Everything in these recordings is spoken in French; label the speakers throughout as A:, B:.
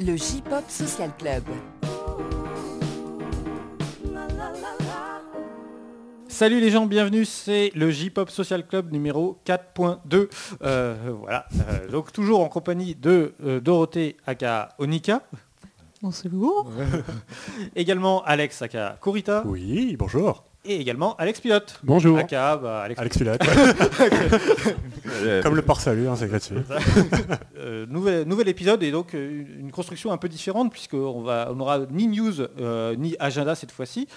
A: le J-Pop Social Club.
B: Salut les gens, bienvenue, c'est le J-Pop Social Club numéro 4.2. Euh, voilà, euh, donc toujours en compagnie de euh, Dorothée aka Onika.
C: Bonjour.
B: également Alex aka Kurita.
D: Oui, bonjour.
B: Et également Alex Pilote.
D: Bonjour.
B: Aka bah, Alex,
D: Alex Pilote. Comme le port-salut, hein, c'est gratuit.
B: Euh, nouvel, nouvel épisode et donc euh, une construction un peu différente puisqu'on va on n'aura ni news euh, ni agenda cette fois-ci.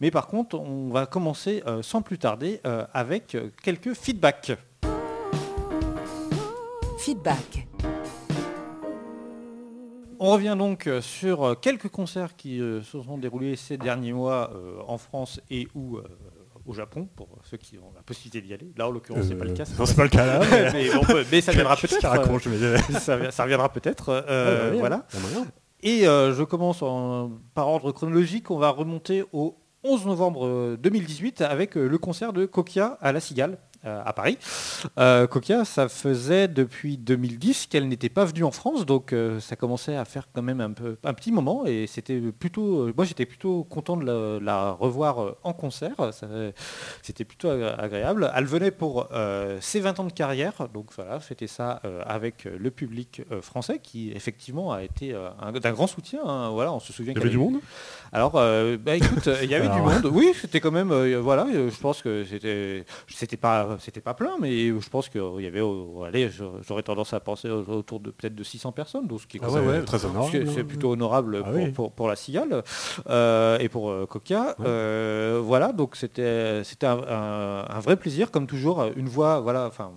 B: Mais par contre, on va commencer euh, sans plus tarder euh, avec quelques feedbacks.
A: Feedback.
B: On revient donc euh, sur euh, quelques concerts qui euh, se sont déroulés ces derniers mois euh, en France et ou euh, au Japon, pour ceux qui ont la possibilité d'y aller. Là, en l'occurrence, c'est pas le cas.
D: Non, c'est pas le cas là. mais-
B: mais, bon, peut- mais ça viendra peut-être. euh, ça, ça reviendra peut-être. euh,
D: Ouais, ouais,
B: voilà. Et euh, je commence en- par ordre chronologique. On va remonter au 11 novembre euh, 2018 avec euh, le concert de Kokia à La Cigale. Euh, à Paris. Euh, Kokia, ça faisait depuis 2010 qu'elle n'était pas venue en France, donc euh, ça commençait à faire quand même un, peu, un petit moment et c'était plutôt, euh, moi j'étais plutôt content de la, la revoir en concert, c'était plutôt agréable. Elle venait pour ses 20 ans de carrière, donc voilà, c'était ça avec le public français qui effectivement a été un- d'un grand soutien. hein. voilà, on se souvient
D: Il y avait du monde?
B: Alors, bah, écoute, il y avait du monde. Oui, c'était quand même, voilà, je pense que c'était, c'était pas, c'était pas plein, mais je pense qu'il y avait, euh, allez, j'aurais tendance à penser autour de peut-être de 600 personnes, donc ce qui est
D: Ah ouais, ouais, très honorable.
B: c'est plutôt honorable
D: Ah
B: pour,
D: oui.
B: pour- pour la cigale euh, et pour euh, Coca.
D: Ouais.
B: Euh, voilà, donc c'était, c'était un, un- un vrai plaisir, comme toujours, une voix, voilà, enfin.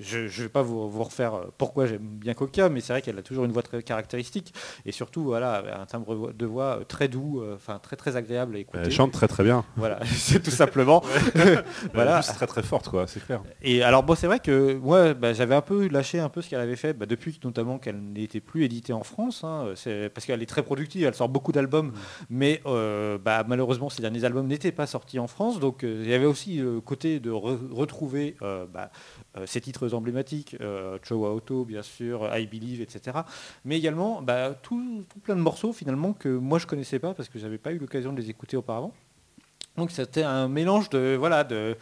B: Je ne vais pas vous, vous refaire euh, pourquoi j'aime bien Coca, mais c'est vrai qu'elle a toujours une voix très caractéristique et surtout voilà un timbre de voix euh, très doux, euh, enfin très très agréable à écouter.
E: Elle chante très très bien.
B: Voilà, c'est tout simplement.
E: Voilà. très très forte quoi, c'est clair.
B: Et alors bon, c'est vrai que moi, bah, j'avais un peu lâché un peu ce qu'elle avait fait bah, depuis notamment qu'elle n'était plus éditée en France. hein, parce qu'elle est très productive, elle sort beaucoup d'albums, mais euh, bah, malheureusement ces derniers albums n'étaient pas sortis en France. Donc euh, il y avait aussi le côté de re- retrouver euh, bah, euh, ces titres emblématiques, euh, Auto bien sûr, I Believe, etc. Mais également bah, tout, tout plein de morceaux finalement que moi je connaissais pas parce que j'avais pas eu l'occasion de les écouter auparavant. Donc c'était un mélange de voilà de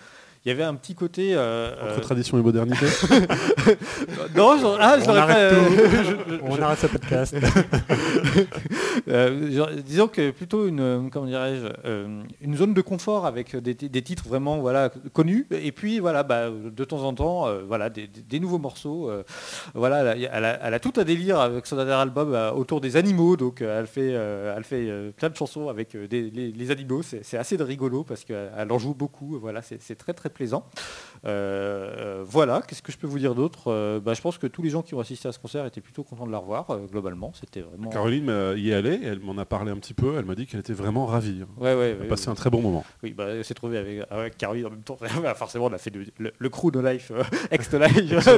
B: il y avait un petit côté euh,
E: Entre
B: euh,
E: tradition et modernité.
B: non, je, ah, je
D: On arrête tout.
B: euh, je- je-
D: On arrête ce podcast.
B: euh, genre, disons que plutôt une, comment dirais-je, euh, une zone de confort avec des, des titres vraiment voilà connus et puis voilà bah, de temps en temps euh, voilà des, des- des nouveaux morceaux. euh, voilà, elle a, elle a- elle a tout un délire avec son dernier album autour des animaux, donc elle fait, euh, elle fait euh, plein de chansons avec des, les, les animaux. C'est assez de rigolo parce qu'elle elle en joue beaucoup. Voilà, c'est c'est très très plaisant. Euh, voilà, qu'est-ce que je peux vous dire d'autre? Euh, bah, Je pense que tous les gens qui ont assisté à ce concert étaient plutôt contents de la revoir. euh, globalement, c'était vraiment.
E: Caroline y est allée, elle m'en a parlé un petit peu, elle m'a dit qu'elle était vraiment ravie. hein.
B: Ouais, ouais,
E: Elle a
B: ouais,
E: passé un très bon moment.
B: Oui, bah, elle s'est trouvée avec, avec Caroline en même temps. Bah, forcément, on a fait le, le- le crew No Life, ex No Life.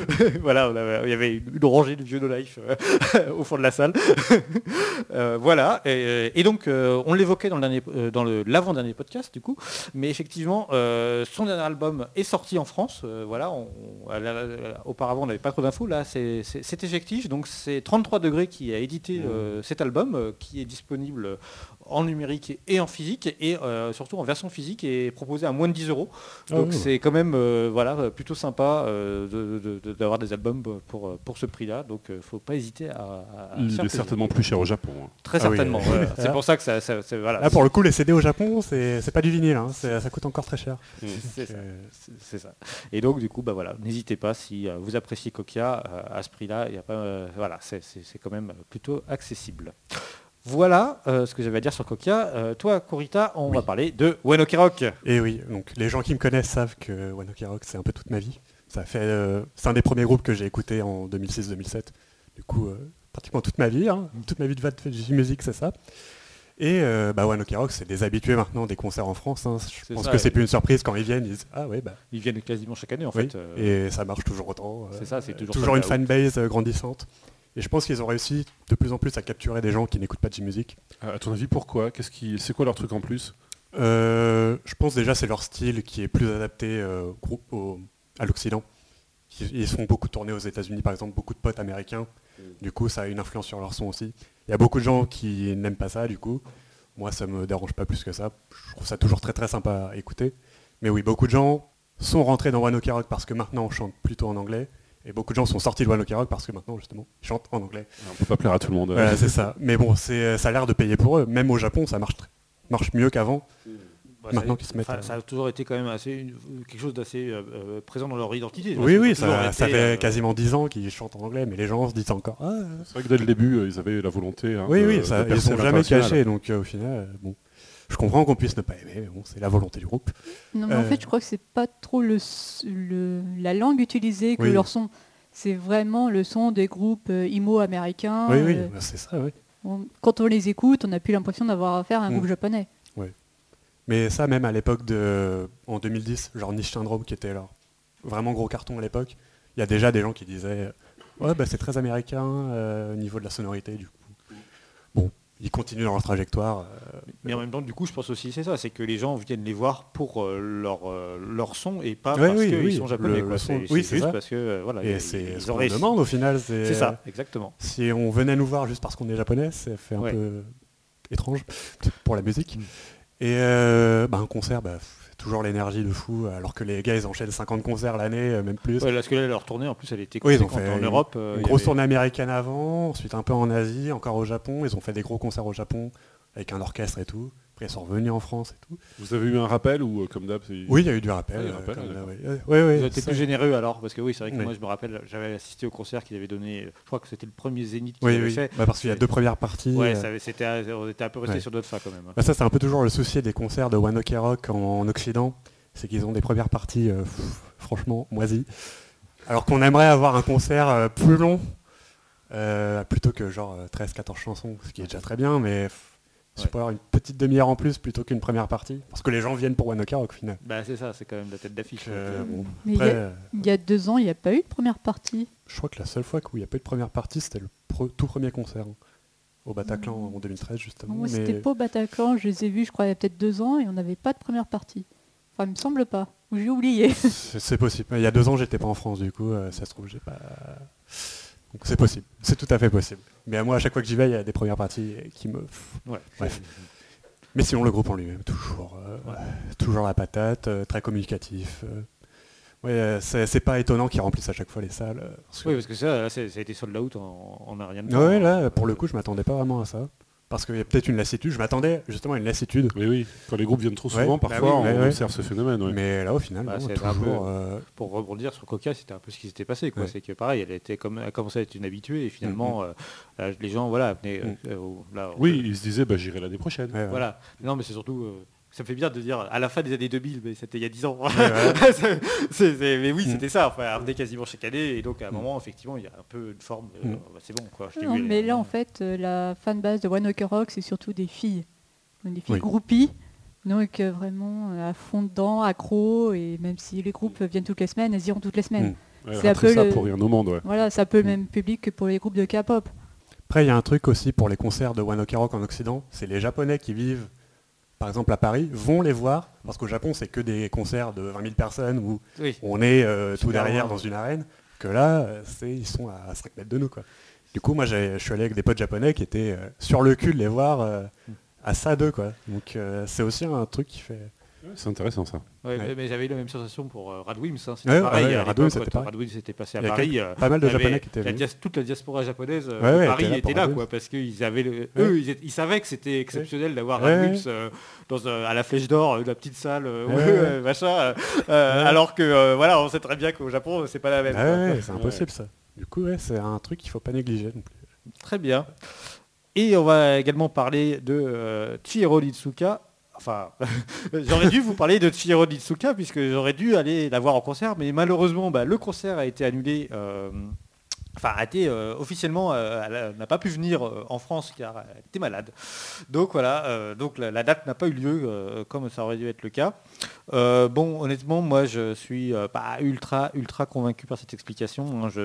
B: voilà, il y avait une, rangée de vieux No Life au fond de la salle. Voilà, et, et donc on l'évoquait dans le dernier, dans le l'avant-dernier podcast du coup, mais effectivement, son dernier album est sorti en France. euh, voilà, on- auparavant on n'avait pas trop d'infos. Là, c'est effectif. Donc c'est 33 degrés qui a édité euh, cet album, euh, qui est disponible en numérique et en physique, et euh, surtout en version physique, et proposé à moins de 10 euros.
D: Ah
B: Donc
D: oui.
B: c'est quand même euh, voilà, plutôt sympa euh, de- de- de- d'avoir des albums pour, pour ce prix-là. Donc il ne faut pas hésiter à,
E: Il est certainement plus cher au Japon. hein.
B: Très
D: Ah oui.
B: certainement. C'est pour ça que ça, voilà.
D: Là, pour le coup, les CD au Japon, c'est c'est pas du vinyle. hein. Ça coûte encore très cher.
B: C'est ça. Et donc du coup, bah voilà, n'hésitez pas si vous appréciez Kokia euh, à ce prix-là, il y a pas, euh, voilà, c'est quand même plutôt accessible. Voilà euh, ce que j'avais à dire sur Kokia. Euh, toi, Corita, on va parler de One Ok Rock.
D: Et oui, donc les gens qui me connaissent savent que One Ok Rock, c'est un peu toute ma vie. Ça fait, euh, c'est un des premiers groupes que j'ai écouté en 2006-2007. Du coup, pratiquement toute ma vie, hein. toute ma vie de de musique, c'est ça. Et bah, Ok Rock, c'est des habitués maintenant des concerts en France. hein. Je pense
B: ça,
D: que c'est plus une surprise quand ils viennent. Ils disent ah ouais bah
B: Ils viennent quasiment chaque année en
D: oui.
B: fait.
D: Et ça marche toujours autant.
B: C'est ça, c'est toujours
D: toujours une fanbase grandissante. Et je pense qu'ils ont réussi de plus en plus à capturer des gens qui n'écoutent pas de musique.
E: À ton avis, pourquoi? Qu'est-ce qui, C'est quoi leur truc en plus?
D: Euh, je pense déjà c'est leur style qui est plus adapté euh, au groupe- au- à l'Occident. Ils, font beaucoup tourner aux États-Unis, par exemple, beaucoup de potes américains Du coup, ça a une influence sur leur son aussi. Il y a beaucoup de gens qui n'aiment pas ça, du coup. Moi, ça me dérange pas plus que ça. Je trouve ça toujours très très sympa à écouter. Mais oui, beaucoup de gens sont rentrés dans One Ok Rock parce que maintenant on chante plutôt en anglais. Et beaucoup de gens sont sortis de One Ok Rock parce que maintenant, justement, ils chantent en anglais.
E: On peut pas plaire à tout le monde.
D: Voilà, c'est ça. Mais bon, c'est, ça a l'air de payer pour eux. Même au Japon, ça marche, marche mieux qu'avant.
B: Bah,
D: Maintenant
B: ça-
D: qu'ils se mettent
B: enfin, Ça a toujours été quand même assez une- quelque chose d'assez euh, euh, présent dans leur identité.
D: Oui, oui,
B: Ça
D: ça, fait
B: euh,
D: quasiment 10 ans qu'ils chantent en anglais, mais les gens se disent encore. Ah,
E: C'est vrai que dès le début, ils avaient la volonté. hein,
D: oui,
E: de-
D: oui, ça,
E: de
D: ils
E: percer
D: sont jamais cachés. Donc euh, au final, euh, bon, je comprends qu'on puisse ne pas aimer, mais bon, c'est la volonté du groupe.
C: Non, mais en
D: Euh.
C: fait, je crois que c'est pas trop le, la langue utilisée que
D: Oui.
C: leur son. C'est vraiment le son des groupes euh, emo américains.
D: oui, oui,
C: euh,
D: bah, c'est ça, oui.
C: on- quand on les écoute, on n'a plus l'impression d'avoir affaire à un
D: Mm.
C: groupe japonais.
D: Mais ça, même à l'époque de. En 2010, genre Niche Syndrome, qui était leur vraiment gros carton à l'époque, il y a déjà des gens qui disaient Ouais, bah, c'est très américain euh, au niveau de la sonorité, du coup. Bon, ils continuent dans leur trajectoire. euh,
B: Mais en même temps, du coup, je pense aussi c'est ça, c'est que les gens viennent les voir pour euh, leur, euh, leur son et pas parce
D: oui,
B: qu'ils
D: oui,
B: sont japonais.
D: le-
B: quoi.
D: le son- oui,
B: c'est juste
D: ça.
B: parce que voilà,
D: et
B: ils-
D: c'est ce qu'on demande au final. C'est
B: ça, exactement.
D: Si on venait nous voir juste parce qu'on est japonais, ça fait un
B: Ouais.
D: peu étrange pour la musique.
B: Mm.
D: Et euh, bah, un concert, bah, toujours l'énergie de fou, alors que les gars ils enchaînent 50 concerts l'année, euh, même plus.
B: Ouais, parce que là, leur tournée, en plus, elle était
D: Oui, ils ont
B: conséquente
D: fait
B: en
D: une-
B: Europe. euh,
D: Une
B: y
D: grosse
B: avait-
D: tournée américaine avant, ensuite un peu en Asie, encore au Japon. Ils ont fait des gros concerts au Japon avec un orchestre et tout. Après ils sont revenus en France et tout.
E: Vous avez eu un rappel ou euh, comme d'hab
D: Oui, il y a eu du rappel.
E: Ah, il y a
D: euh,
E: rappel,
D: comme là, oui. Ça-
B: plus généreux alors, parce que oui, c'est vrai que
D: Oui.
B: moi je me rappelle, j'avais assisté au concert qu'il avait donné, je crois que c'était le premier Zénith qu'il
D: Oui,
B: avait
D: oui.
B: fait.
D: Bah, parce qu'il y a deux premières parties.
B: Ouais,
D: euh,
B: ça on était un peu resté
D: Ouais.
B: sur notre fin quand même.
D: Bah, ça, c'est un peu toujours le souci des concerts de One Ok Rock en, en Occident. C'est qu'ils ont des premières parties, euh, pff, franchement, moisies. Alors qu'on aimerait avoir un concert euh, plus long, euh, plutôt que genre 13-14 chansons, ce qui est déjà très bien, mais sais
B: Ouais.
D: avoir une petite demi-heure en plus plutôt qu'une première partie. Parce que les gens viennent pour One Ok Rock au final.
B: Bah c'est ça, c'est quand même la tête d'affiche.
D: Euh, bon,
C: Mais il y
D: après,
C: a-
D: euh,
C: Il y a deux ans, il n'y a pas eu de première partie.
D: je crois que la seule fois où il n'y a pas eu de première partie, c'était le tout premier concert. hein, au Bataclan en 2013 justement.
C: Moi,
D: mais-
C: c'était pas au Bataclan, je les ai vus, je crois, il y a peut-être deux ans, et on n'avait pas de première partie. Enfin, il me semble pas. Ou j'ai oublié.
D: C'est c'est possible. Il y a deux ans, j'étais pas en France, du coup, euh, ça se trouve, j'ai pas. Donc c'est possible. C'est tout à fait possible. Mais à moi, à chaque fois que j'y vais, il y a des premières parties qui me.
B: Ouais.
D: Bref. Mais sinon, le groupe en lui-même, toujours, euh, toujours la patate, euh, très communicatif. euh. Ouais, c'est pas étonnant qu'ils remplissent à chaque fois les salles. parce que-
B: Oui, parce que ça, là, ça a été sold out en, en rien de temps.
D: Ouais, là, pour le coup, je m'attendais pas vraiment à ça. Parce qu'il y a peut-être une lassitude. Je m'attendais justement à une lassitude.
E: Oui, oui. Quand les groupes viennent trop
D: Ouais,
E: souvent,
D: bah
E: parfois,
D: oui, ouais,
E: on
D: ouais.
E: observe ce phénomène. ouais.
D: Mais là, au final,
B: Bah,
D: non,
B: c'est un
D: toujours.
B: peu-
D: euh,
B: Pour rebondir sur Coca, c'était un peu ce qui s'était passé. C'est que pareil, elle était comme, a commencé à être une habituée et finalement, euh, là, les gens, voilà, venaient,
D: Mm.
B: euh, là,
E: Oui, ils se disaient, bah, j'irai l'année prochaine.
D: ouais, ouais.
B: Voilà. Non, mais c'est surtout. Euh, ça me fait bien de dire à la fin des années 2000, mais c'était il y a 10 ans.
D: ouais.
B: C'est- c'est- c'est- mais oui,
D: Mm.
B: c'était ça. Enfin, revenait quasiment chaque année. Et donc, à un
D: Mm.
B: moment, effectivement, il y a un peu une forme. de,
D: Mm.
B: bah, c'est bon, quoi. je t'ai
C: Non,
B: vu,
C: mais
B: euh,
C: là, en fait, euh, la fanbase de One Ok Rock, c'est surtout des filles. Donc, Des filles
D: Oui.
C: groupies. Donc euh, vraiment euh, à fond dedans, accro, et même si les groupes viennent toutes les semaines, elles iront toutes les semaines.
E: Ouais,
C: C'est un peu
E: ça
C: le-
E: pour rien au monde, ouais.
C: Voilà, c'est un peu le même public que pour les groupes de K-pop.
D: Après, il y a un truc aussi pour les concerts de One Ok Rock en Occident, c'est les Japonais qui vivent, par exemple à Paris, vont les voir, parce qu'au Japon, c'est que des concerts de 20 000 personnes où
B: Oui.
D: on est euh, tout derrière dans une arène, que là, euh, ils sont à 5 mètres de nous. Quoi. Du coup, moi, je suis allé avec des potes japonais qui étaient euh, sur le cul de les voir euh, à ça d'eux. Quoi. Donc, c'est aussi un truc qui fait...
E: C'est intéressant ça.
B: Ouais,
D: Ouais.
B: mais, mais j'avais eu la même sensation pour euh, Radwims. hein. C'était
D: Ouais,
B: pareil. l'époque,
D: c'était
B: passé à
D: Il y a
B: Paris. euh,
D: pas mal de Japonais qui étaient
B: la toute la diaspora japonaise euh,
D: Ouais,
B: de
D: ouais,
B: Paris
D: était là
B: était quoi, parce qu'ils avaient le,
D: Ouais.
B: eux, ils, étaient- ils savaient que c'était exceptionnel d'avoir
D: Ouais,
B: Radwimps euh, dans un- à la Flèche d'Or, euh, la petite salle,
D: Ouais,
B: où,
D: ouais.
B: machin, alors que euh, voilà, on sait très bien qu'au Japon, c'est pas la même.
D: C'est impossible ça. Du coup, ouais, c'est un truc qu'il faut pas négliger. non plus.
B: Très bien. Et on va également parler de Chihiro Nitsuka. Enfin, j'aurais dû vous parler de Chihiro Nitsuka puisque j'aurais dû aller la voir en concert, mais malheureusement, bah, le concert a été annulé. euh, Enfin, a été euh, officiellement, euh, n'a pas pu venir euh, en France car elle était malade. Donc voilà, donc la, date n'a pas eu lieu comme ça aurait dû être le cas. Euh, bon, honnêtement, moi je suis euh, pas ultra ultra convaincu par cette explication. hein. Je,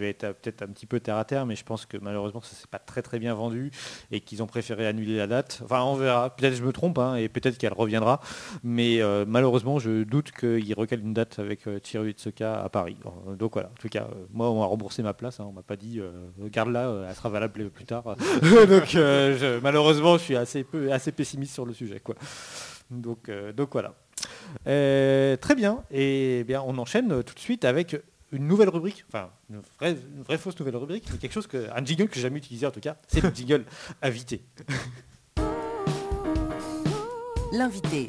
B: vais être euh, peut-être un petit peu terre à terre, mais je pense que malheureusement ça s'est pas très bien vendu et qu'ils ont préféré annuler la date. Enfin, on verra. Peut-être je me trompe hein, et peut-être qu'elle reviendra, mais malheureusement je doute qu'ils recalent une date avec Chihiro Itsuka à Paris. Donc voilà, en tout cas, moi on m'a remboursé ma place. hein. On m'a pas dit, garde-la, elle sera valable plus tard. donc malheureusement, je suis assez peu, assez pessimiste sur le sujet. Donc, euh, donc voilà. Euh, très bien. Et bien, on enchaîne euh, tout de suite avec une nouvelle rubrique, enfin une vraie, vraie fausse nouvelle rubrique, mais quelque chose que, un jingle que j'ai jamais utilisé en tout cas, c'est le jingle invité.
A: L'invité.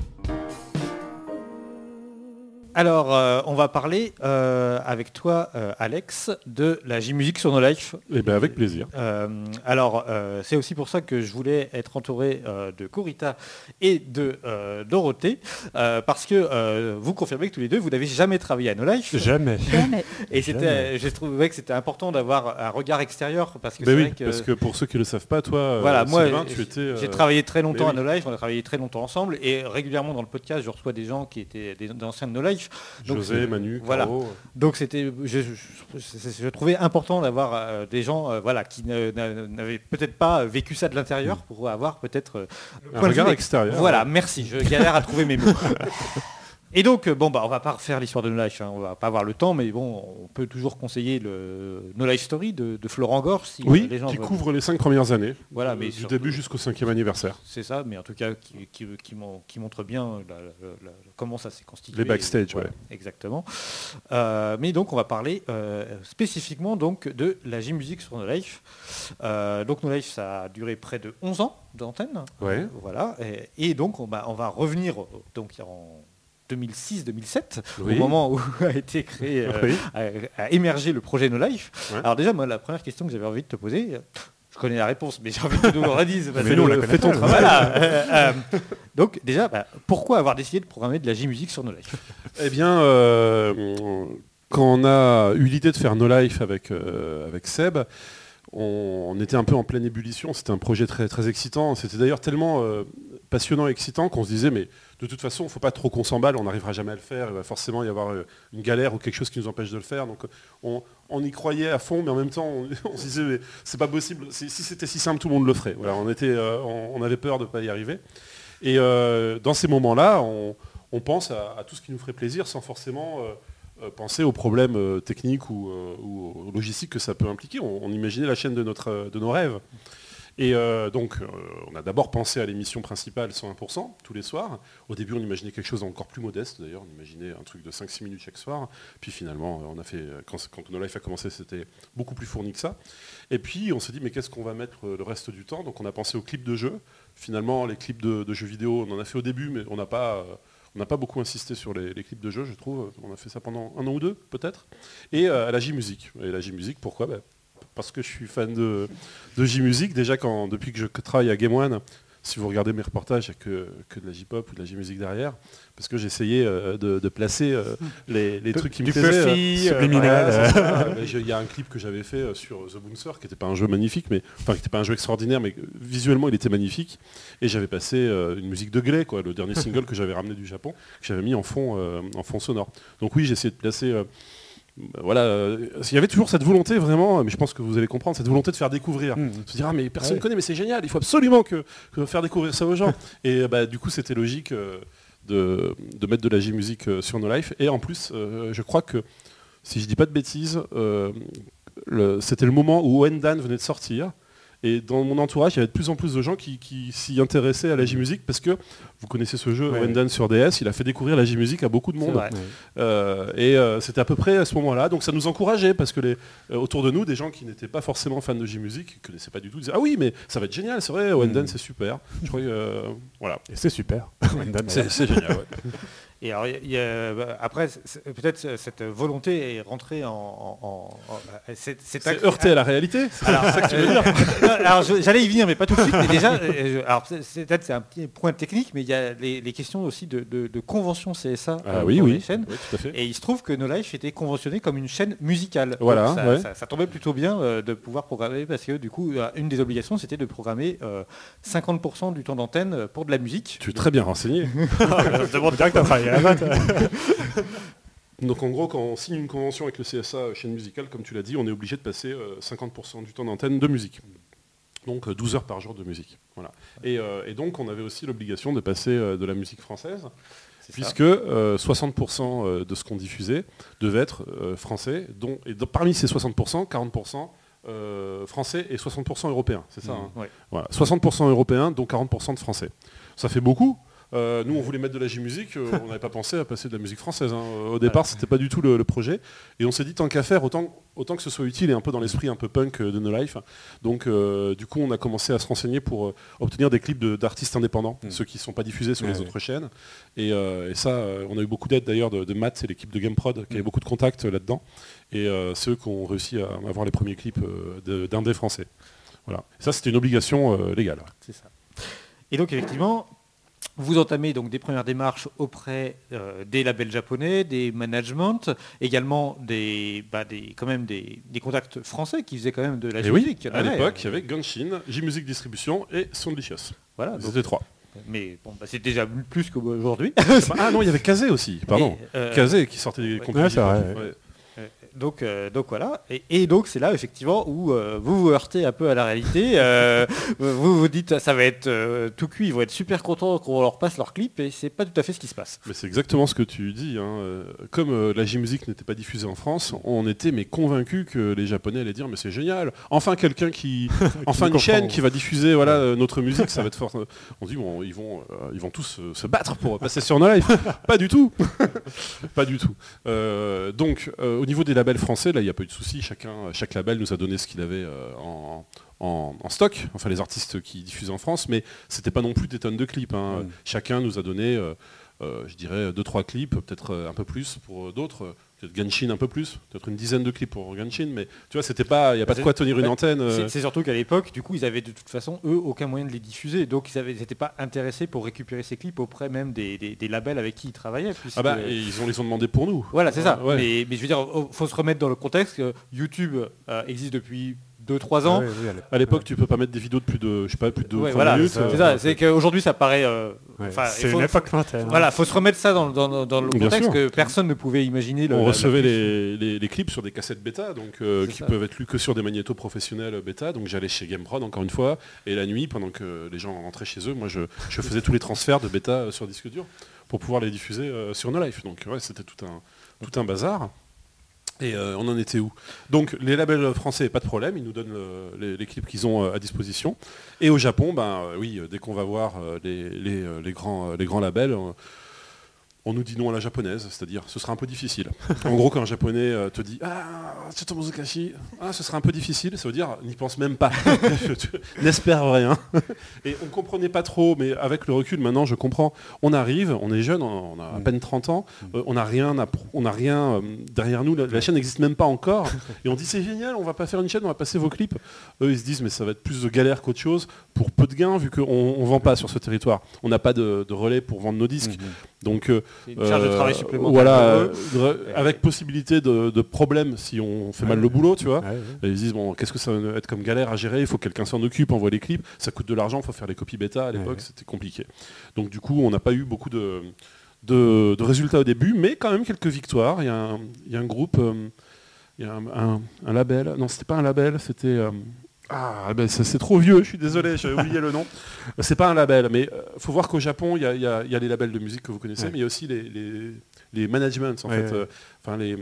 B: Alors, euh, on va parler euh, avec toi, euh, Alex, de la J-Musique sur nos lives.
E: Eh bien, avec plaisir.
B: Euh, alors, euh, c'est aussi pour ça que je voulais être entouré euh, de Corita et de euh, Dorothée, euh, parce que euh, vous confirmez que tous les deux, vous n'avez jamais travaillé à No Life.
D: Jamais.
C: Jamais.
B: Et c'était, j'ai trouvé que c'était important d'avoir un regard extérieur, parce que
E: Ben
B: c'est
E: oui,
B: vrai que,
E: parce que pour ceux qui ne le savent pas, toi, euh,
B: voilà, moi,
E: Sylvain, tu
B: j'ai-
E: étais... euh,
B: j'ai travaillé très longtemps
E: mais
B: à No Life, on a travaillé très longtemps ensemble, et régulièrement dans le podcast, je reçois des gens qui étaient des, des anciens de No Donc,
E: José, Manu,
B: voilà.
E: Caro.
B: Donc c'était, je, je- je- je trouvais important d'avoir euh, des gens, euh, voilà, qui n'avaient peut-être pas vécu ça de l'intérieur pour avoir peut-être euh,
E: Un regard extérieur.
B: Voilà, merci. Je galère à trouver mes mots. Et donc, euh, bon, bah, on va pas refaire l'histoire de No Life, hein, on va pas avoir le temps, mais bon, on peut toujours conseiller le No Life Story de, de Florent Gorge si euh,
E: Oui,
B: les gens
E: qui
B: veulent-
E: couvre les cinq premières années,
B: Voilà,
E: euh,
B: mais
E: du
B: surtout-
E: début jusqu'au cinquième anniversaire.
B: C'est ça, mais en tout cas qui, qui- qui mon- qui montre bien la- la- la- comment ça s'est constitué.
E: Les backstage,
B: Voilà,
E: ouais.
B: Exactement. Euh, mais donc on va parler euh, spécifiquement donc de la J-Musique sur No Life. Euh, donc No Life ça a duré près de 11 ans d'antenne.
E: Ouais.
B: Voilà. Et, et donc on va, on va revenir euh, donc en 2006-2007,
E: Oui.
B: au moment où a été créé, euh, a, a émergé le projet No Life.
E: Ouais.
B: Alors déjà, moi, la première question que j'avais envie de te poser, euh, je connais la réponse, mais j'ai envie que tu nous le redises.
D: Mais nous, on la connaît
B: ton travail. Voilà. Euh, euh, donc déjà, bah, pourquoi avoir décidé de programmer de la J-Musique sur No Life?
E: Eh bien, quand on a eu l'idée de faire No Life avec, avec Seb, on, était un peu en pleine ébullition. C'était un projet très, très excitant. C'était d'ailleurs tellement passionnant et excitant qu'on se disait, mais de toute façon, il ne faut pas trop qu'on s'emballe, on n'arrivera jamais à le faire. Il va forcément y avoir euh, une galère ou quelque chose qui nous empêche de le faire. Donc on, on y croyait à fond, mais en même temps, on, se disait, c'est pas possible. Si, c'était si simple, tout le monde le ferait. Voilà, on, était, euh, on, avait peur de ne pas y arriver. Et euh, dans ces moments-là, on, pense à, tout ce qui nous ferait plaisir sans forcément euh, euh, penser aux problèmes euh, techniques ou, euh, logistiques que ça peut impliquer. On, on imaginait la chaîne de, notre, euh, de nos rêves. Et euh, donc, euh, on a d'abord pensé à l'émission principale 101% tous les soirs. Au début, on imaginait quelque chose d'encore plus modeste d'ailleurs. On imaginait un truc de 5-6 minutes chaque soir. Puis finalement, euh, quand, quand No Life a commencé, c'était beaucoup plus fourni que ça. Et puis, on s'est dit, mais qu'est-ce qu'on va mettre le reste du temps? Donc, on a pensé aux clips de jeux. Finalement, les clips de, jeux vidéo, on en a fait au début, mais on n'a pas. on n'a pas beaucoup insisté sur les, clips de jeu, je trouve. On a fait ça pendant un an ou deux, peut-être. Et à la J-Musique. Et la J-Musique, pourquoi? Ben, Parce que je suis fan de, de J-Musique. Déjà, quand, depuis que je travaille à Game One, si vous regardez mes reportages, il n'y a que, que de la J-pop ou de la J-Musique derrière. Parce que j'essayais euh, de, de placer euh, les, les trucs qui me plaisaient.
B: Euh,
E: Il y a un clip que j'avais fait sur The Bouncer, qui n'était pas un jeu magnifique, mais enfin qui n'était pas un jeu extraordinaire, mais visuellement il était magnifique. Et j'avais passé une musique de Glay, quoi, le dernier single que j'avais ramené du Japon, que j'avais mis en fond, en fond sonore. Donc oui, j'ai essayé de placer. Euh, voilà, euh, il y avait toujours cette volonté vraiment, mais je pense que vous allez comprendre, cette volonté de faire découvrir.
D: Mmh.
E: Se dire ah mais personne
D: Ouais.
E: ne connaît, mais c'est génial, il faut absolument que, que faire découvrir ça aux gens. Et bah, du coup c'était logique euh, de, de mettre de la J-musique euh, sur nos lives. Et en plus, euh, je crois que si je dis pas de bêtises, c'était le moment où Wendan venait de sortir. Et dans mon entourage, il y avait de plus en plus de gens qui, qui s'y intéressaient à la J-musique parce que vous connaissez ce jeu
D: Ouais.
E: Wendan sur DS, il a fait découvrir la J-musique à beaucoup de monde. Euh, et euh, c'était à peu près à ce moment-là. Donc ça nous encourageait parce que les, euh, autour de nous, des gens qui n'étaient pas forcément fans de J-musique, qui ne connaissaient pas du tout, disaient Ah oui, mais ça va être génial, c'est vrai, Wendan
D: Mm.
E: c'est super. Je crois que, voilà.
D: Et c'est super.
E: C'est c'est génial. ouais.
B: Et alors, il y a- bah, après, peut-être euh, cette volonté est rentrée en. en- en- en- euh, c'est c'est
E: C'est
B: ac-
E: heurté à la réalité.
B: Alors, euh, non, alors, je- j'allais y venir, mais pas tout de suite. Mais déjà, euh, je- alors peut-être c'est un petit point technique, mais il y a les, les questions aussi de, de- de convention CSA
E: Ah
B: euh,
E: oui,
B: pour les chaînes.
E: Oui, tout à fait.
B: Et il se trouve que No Life était conventionné comme une chaîne musicale.
E: Voilà,
B: Donc ça,
E: ouais.
B: ça- ça tombait plutôt bien euh, de pouvoir programmer parce que du coup, euh, une des obligations, c'était de programmer euh, 50% du temps d'antenne euh, pour de la musique.
E: Tu es très bien renseigné.
D: On dirait que t'as travaillé à la.
E: Donc en gros, quand on signe une convention avec le CSA euh, chaîne musicale, comme tu l'as dit, on est obligé de passer euh, 50% du temps d'antenne de musique. Donc euh, 12 heures par jour de musique. Voilà. Et, euh, et donc on avait aussi l'obligation de passer euh, de la musique française. Puisque euh, 60% euh, de ce qu'on diffusait devait être euh, français, dont, et parmi ces 60%, 40% euh, français et 60% européens, c'est ça
B: Mmh,
E: hein
B: ouais.
E: Voilà, 60% européens, dont 40% de français. Ça fait beaucoup. Euh, nous, on voulait mettre de la J-musique, euh, on n'avait pas pensé à passer de la musique française. hein. Au départ, c'était pas du tout le, le projet. Et on s'est dit, tant qu'à faire, autant, autant que ce soit utile et un peu dans l'esprit un peu punk euh, de No Life. Donc, euh, du coup, on a commencé à se renseigner pour obtenir des clips de- d'artistes indépendants,
D: Mm.
E: ceux qui ne sont pas diffusés sur
D: Ouais,
E: les
D: ouais.
E: autres chaînes. Et, et ça, on a eu beaucoup d'aide d'ailleurs de, de Matt et l'équipe de GameProd, qui avait
D: Mm.
E: beaucoup de contacts là-dedans. Et euh, c'est eux qui ont réussi à avoir les premiers clips d'un des français. Voilà. Ça, c'était une obligation légale.
B: C'est ça. Et donc effectivement, vous entamez donc des premières démarches auprès euh, des labels japonais, des managements, également des, bah, des quand même des, des contacts français qui faisaient quand même de la
E: Et oui,
B: musique.
E: à l'époque, il y avait Genshin, J-Music Distribution et Soundlicious.
B: Voilà, donc-
E: C'était trois.
B: mais bon, bah, c'est déjà plus qu'aujourd'hui.
E: ah non, il y avait Kazé aussi, pardon.
B: Et, euh,
E: Kazé qui sortait des
B: ouais.
E: compiles.
D: Ouais, c'est vrai,
E: Ouais.
B: Donc, euh, donc voilà. Et, et donc c'est là effectivement où euh, vous vous heurtez un peu à la réalité. Euh, vous vous dites ça va être tout cuit, ils vont être super contents qu'on leur passe leur clip et c'est pas tout à fait ce qui se passe.
E: Mais c'est exactement ce que tu dis. hein. Comme la J-Music n'était pas diffusée en France, on était mais convaincus que les Japonais allaient dire mais c'est génial. Enfin quelqu'un qui, enfin une chaîne qui va diffuser voilà notre musique, ça va être fort. On dit bon ils vont ils vont tous se battre pour passer sur nos lives. pas du tout. pas du tout. Donc au niveau des labels français, là il n'y a pas eu de souci. Chacun, chaque label nous a donné ce qu'il avait euh, en, en- en stock, enfin les artistes qui diffusent en France, mais c'était pas non plus des tonnes de clips. hein. Chacun nous a donné, euh, euh, je dirais, deux trois clips, peut-être un peu plus pour d'autres. Peut-être Genshin un peu plus, peut-être une dizaine de clips pour Genshin, mais tu vois, c'était pas, il n'y a pas de quoi tenir une
B: Ouais,
E: antenne. euh,
B: C'est- surtout qu'à l'époque, du coup, ils avaient de toute façon, eux, aucun moyen de les diffuser. Donc, ils n'étaient pas intéressés pour récupérer ces clips auprès même des, des- des labels avec qui ils travaillaient. puisque-
E: Ah bah, et ils ont les ont demandé pour nous.
B: Voilà, c'est ça.
E: Ouais.
B: Mais, mais je veux dire, il faut se remettre dans le contexte YouTube euh, existe depuis 2-3 ans.
D: Ah oui, à l'époque.
E: Tu peux pas mettre des vidéos de plus de, je sais pas, plus de
B: Ouais,
E: 20
B: voilà,
E: minutes.
B: c'est
E: euh,
B: ça. C'est qu'aujourd'hui, ça paraît. euh,
D: Ouais, c'est
B: il faut-
D: une époque lointaine. hein.
B: Voilà, faut se remettre ça dans, dans- dans le contexte
E: sûr.
B: que personne ne pouvait imaginer. le-
E: on
B: la-
E: recevait
B: la-
E: les, les- les clips sur des cassettes bêta, donc euh, qui
B: ça.
E: peuvent être lus que sur des magnétos professionnels bêta. Donc j'allais chez GameProd encore une fois, et la nuit, pendant que les gens rentraient chez eux, moi je, je faisais tous les transferts de bêta sur disque dur pour pouvoir les diffuser euh, sur No Life. Donc ouais, c'était tout un, tout un bazar. Et euh, on en était où? Donc les labels français, pas de problème, ils nous donnent le- les, clips qu'ils ont euh, à disposition. Et au Japon, ben euh, oui, dès qu'on va voir les, grands, labels, on nous dit non à la japonaise, c'est-à-dire ce sera un peu difficile. en gros, quand un japonais euh, te dit Ah, Tsutomu Kashi, ah, ce sera un peu difficile, ça veut dire n'y pense même pas, n'espère rien. Et on comprenait pas trop, mais avec le recul, maintenant je comprends. On arrive, on est jeune, on a à peine 30 ans, euh, on n'a rien, à pr- on a rien euh, derrière nous, la, la chaîne n'existe même pas encore, et on dit c'est génial, on va pas faire une chaîne, on va passer vos clips. Eux ils se disent mais ça va être plus de galère qu'autre chose, pour peu de gains, vu qu'on on vend pas sur ce territoire. On n'a pas de, de relais pour vendre nos disques.
D: Mhm.
E: Donc euh,
B: C'est une charge de
E: euh,
B: travail supplémentaire.
E: Voilà, euh, avec possibilité de, de problèmes si on fait mal le boulot, tu vois.
D: Ouais, ouais.
E: Et ils se disent bon, qu'est-ce que ça va être comme galère à gérer? Il faut que quelqu'un s'en occupe, envoie les clips, ça coûte de l'argent, il faut faire les copies bêta. À l'époque, c'était compliqué. Donc du coup, on n'a pas eu beaucoup de, de, de résultats au début, mais quand même quelques victoires. Il y a un, il y a un groupe, il y a un, un- un label. Non, c'était pas un label, c'était ah, ben, c'est trop vieux, je suis désolé, j'avais oublié le nom. C'est pas un label, mais il faut voir qu'au Japon, il y a, y y les labels de musique que vous connaissez,
D: Ouais.
E: mais il y a aussi les, les, les managements, en
D: Ouais,
E: fait.
D: ouais.
E: euh, enfin, les,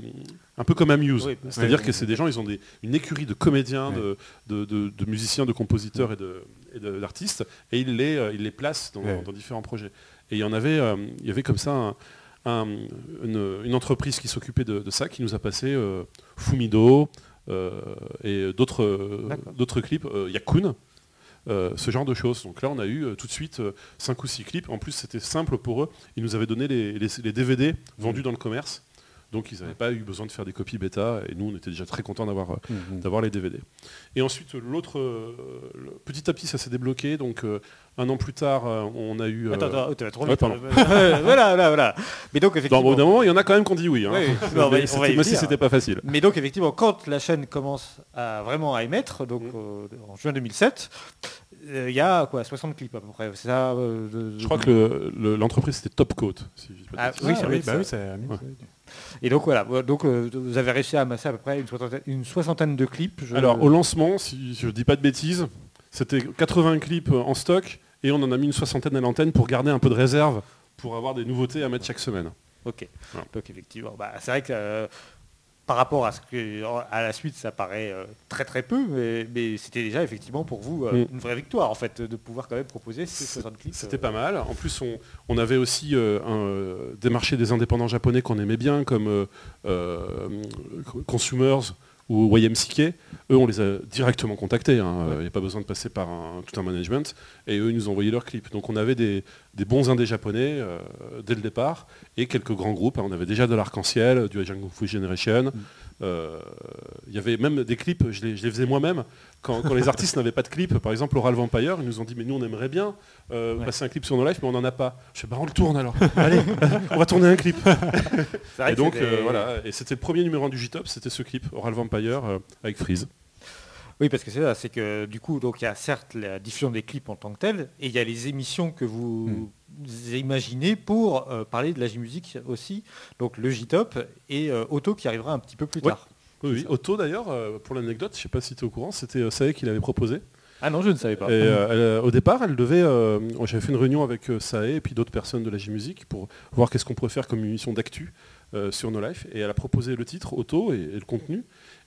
E: un peu comme Amuse.
B: Oui,
E: C'est-à-dire que c'est des gens, ils ont des- une écurie de comédiens, de, de, de- de musiciens, de compositeurs et d'artistes, et ils les, euh, ils les placent dans, différents projets. Et il y en avait, euh, il y avait comme ça un- un- une, une entreprise qui s'occupait de, ça, qui nous a passé euh, Fumido euh, et d'autres euh,
B: D'accord.
E: d'autres clips, euh, Yakun. euh, ce genre de choses. Donc là, on a eu euh, tout de suite 5 ou 6 clips. En plus, c'était simple pour eux. Ils nous avaient donné les, les- les DVD vendus dans le commerce. Donc, ils n'avaient pas eu besoin de faire des copies bêta. Et nous, on était déjà très contents d'avoir euh,
D: Mhm.
E: d'avoir les DVD. Et ensuite, l'autre, euh, petit à petit, ça s'est débloqué. Donc, euh, un an plus tard, on a eu. euh,
B: Attends, attends, tu vas trop vite.
E: pardon.
B: voilà, voilà, voilà. Mais donc
E: dans,
B: effectivement.
E: au bout d'un moment, il y en a quand même qui ont dit oui. hein.
B: Oui, oui. Mais on va y
E: même si c'était pas facile.
B: Mais donc effectivement, quand la chaîne commence à vraiment à émettre, donc
E: Mm.
B: euh, en juin 2007, euh, il y a quoi 60 clips à peu près. C'est ça. euh, de-
E: Je crois que le- le- l'entreprise, c'était Top Coat. si
B: Ah, oui,
D: Ah oui, bah
B: ça.
D: oui, c'est Amuse,
E: Ouais.
D: oui.
B: Et donc voilà. Donc euh, vous avez réussi à amasser à peu près une soixantaine, une soixantaine de clips. je-
E: Alors, au lancement, si je dis pas de bêtises, c'était 80 clips en stock et on en a mis une soixantaine à l'antenne pour garder un peu de réserve pour avoir des nouveautés à mettre chaque semaine.
B: Ok. Donc effectivement, bah, c'est vrai que euh, par rapport à ce que à la suite, ça paraît euh, très très peu, mais, mais c'était déjà effectivement pour vous euh, une vraie victoire en fait de pouvoir quand même proposer ces 60 clips.
E: C'était
B: euh,
E: pas mal. En plus, on, on avait aussi euh, un, euh, démarché des indépendants japonais qu'on aimait bien, comme euh, Consumers ou YMCK. Eux, on les a directement contactés. Il n'y a pas besoin de passer par tout un management. Et eux, ils nous ont envoyé leurs clips. Donc on avait des, bons indés japonais euh, dès le départ et quelques grands groupes. On avait déjà de l'Arc-en-Ciel, du Kung Fu Generation. Euh, Il y avait même des clips, je les, je les faisais moi-même. Quand, quand les artistes n'avaient pas de clip, par exemple Oral Vampire, ils nous ont dit mais nous on aimerait bien euh,
B: Ouais.
E: passer un clip sur nos lives, mais on n'en a pas. Je fais bah on le tourne alors. Allez, on va tourner un clip. Et donc
B: des-
E: euh, voilà, et c'était le premier numéro 1 du J-Top, c'était ce clip, Oral Vampire euh, avec Freeze.
B: Oui, parce que c'est ça, c'est que du coup, donc il y a certes la diffusion des clips en tant que telle, et il y a les émissions que vous imaginez pour euh, parler de la J-musique aussi, donc le J-Top et euh, Auto qui arrivera un petit peu plus
E: Ouais.
B: tard.
E: Oui, oui. Otto d'ailleurs, euh, pour l'anecdote, je sais pas si tu es au courant, c'était euh, Sae qui l'avait proposé.
B: Ah non, je ne savais pas.
E: Et elle, au départ, elle devait. J'avais fait une réunion avec Sae et puis d'autres personnes de la J-Musique pour voir qu'est-ce qu'on pourrait faire comme émission d'actu sur nos lives. Et elle a proposé le titre, Auto, et, et le contenu.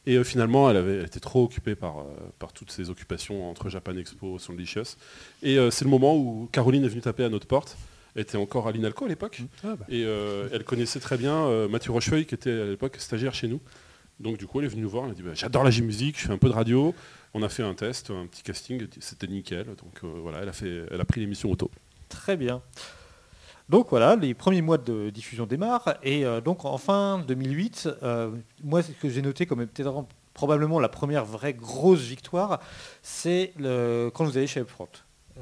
E: Et euh, finalement, elle, avait, elle était trop occupée par, euh, par toutes ses occupations entre Japan Expo et Soundlicious. Et euh, c'est le moment où Caroline est venue taper à notre porte. Elle était encore à l'INALCO à l'époque.
D: Ah, bah.
E: Et elle connaissait très bien Mathieu Rochefeuille, qui était à l'époque stagiaire chez nous. Donc du coup, elle est venue nous voir, elle a dit bah, j'adore la J-musique, je fais un peu de radio. On a fait un test, un petit casting, c'était nickel. Donc voilà, elle a, fait, elle a pris l'émission auto.
B: Très bien. Donc voilà, les premiers mois de diffusion démarrent et euh, donc en fin 2008, euh, moi ce que j'ai noté comme peut-être probablement la première vraie grosse victoire, c'est quand vous allez chez Upfront.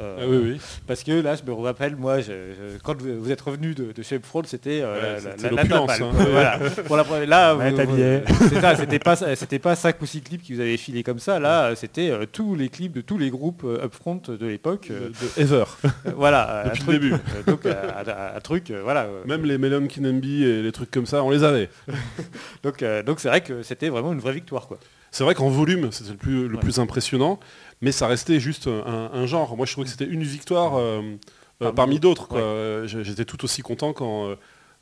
B: Euh,
E: Ah oui, oui.
B: Parce que là, je me rappelle, moi, je- je- quand vous, êtes revenu de, de chez Upfront, c'était euh,
E: Ouais,
B: la- la,
E: hein.
B: quoi. Voilà. Pour la première- là,
D: Ouais,
B: ça, c'était pas, c'était pas 5 ou 6 clips qui vous avaient filé comme ça. Là, c'était euh, tous les clips de tous les groupes euh, Upfront de l'époque.
E: De,
B: euh,
E: de Ever.
B: euh, voilà,
E: Depuis
B: un
E: le
B: truc,
E: début.
B: euh, donc euh, un, un truc, euh, voilà. euh,
E: Même les Melon Kinembi et les trucs comme ça, on les avait.
B: donc, euh, donc c'est vrai que c'était vraiment une vraie victoire, quoi.
E: C'est vrai qu'en volume, c'était le plus, le
B: Ouais.
E: plus impressionnant, mais ça restait juste un, un genre. Moi, je trouvais que c'était une victoire euh, euh,
B: Parmi
E: parmi d'autres.
B: Ouais.
E: Euh, J'étais tout aussi content quand,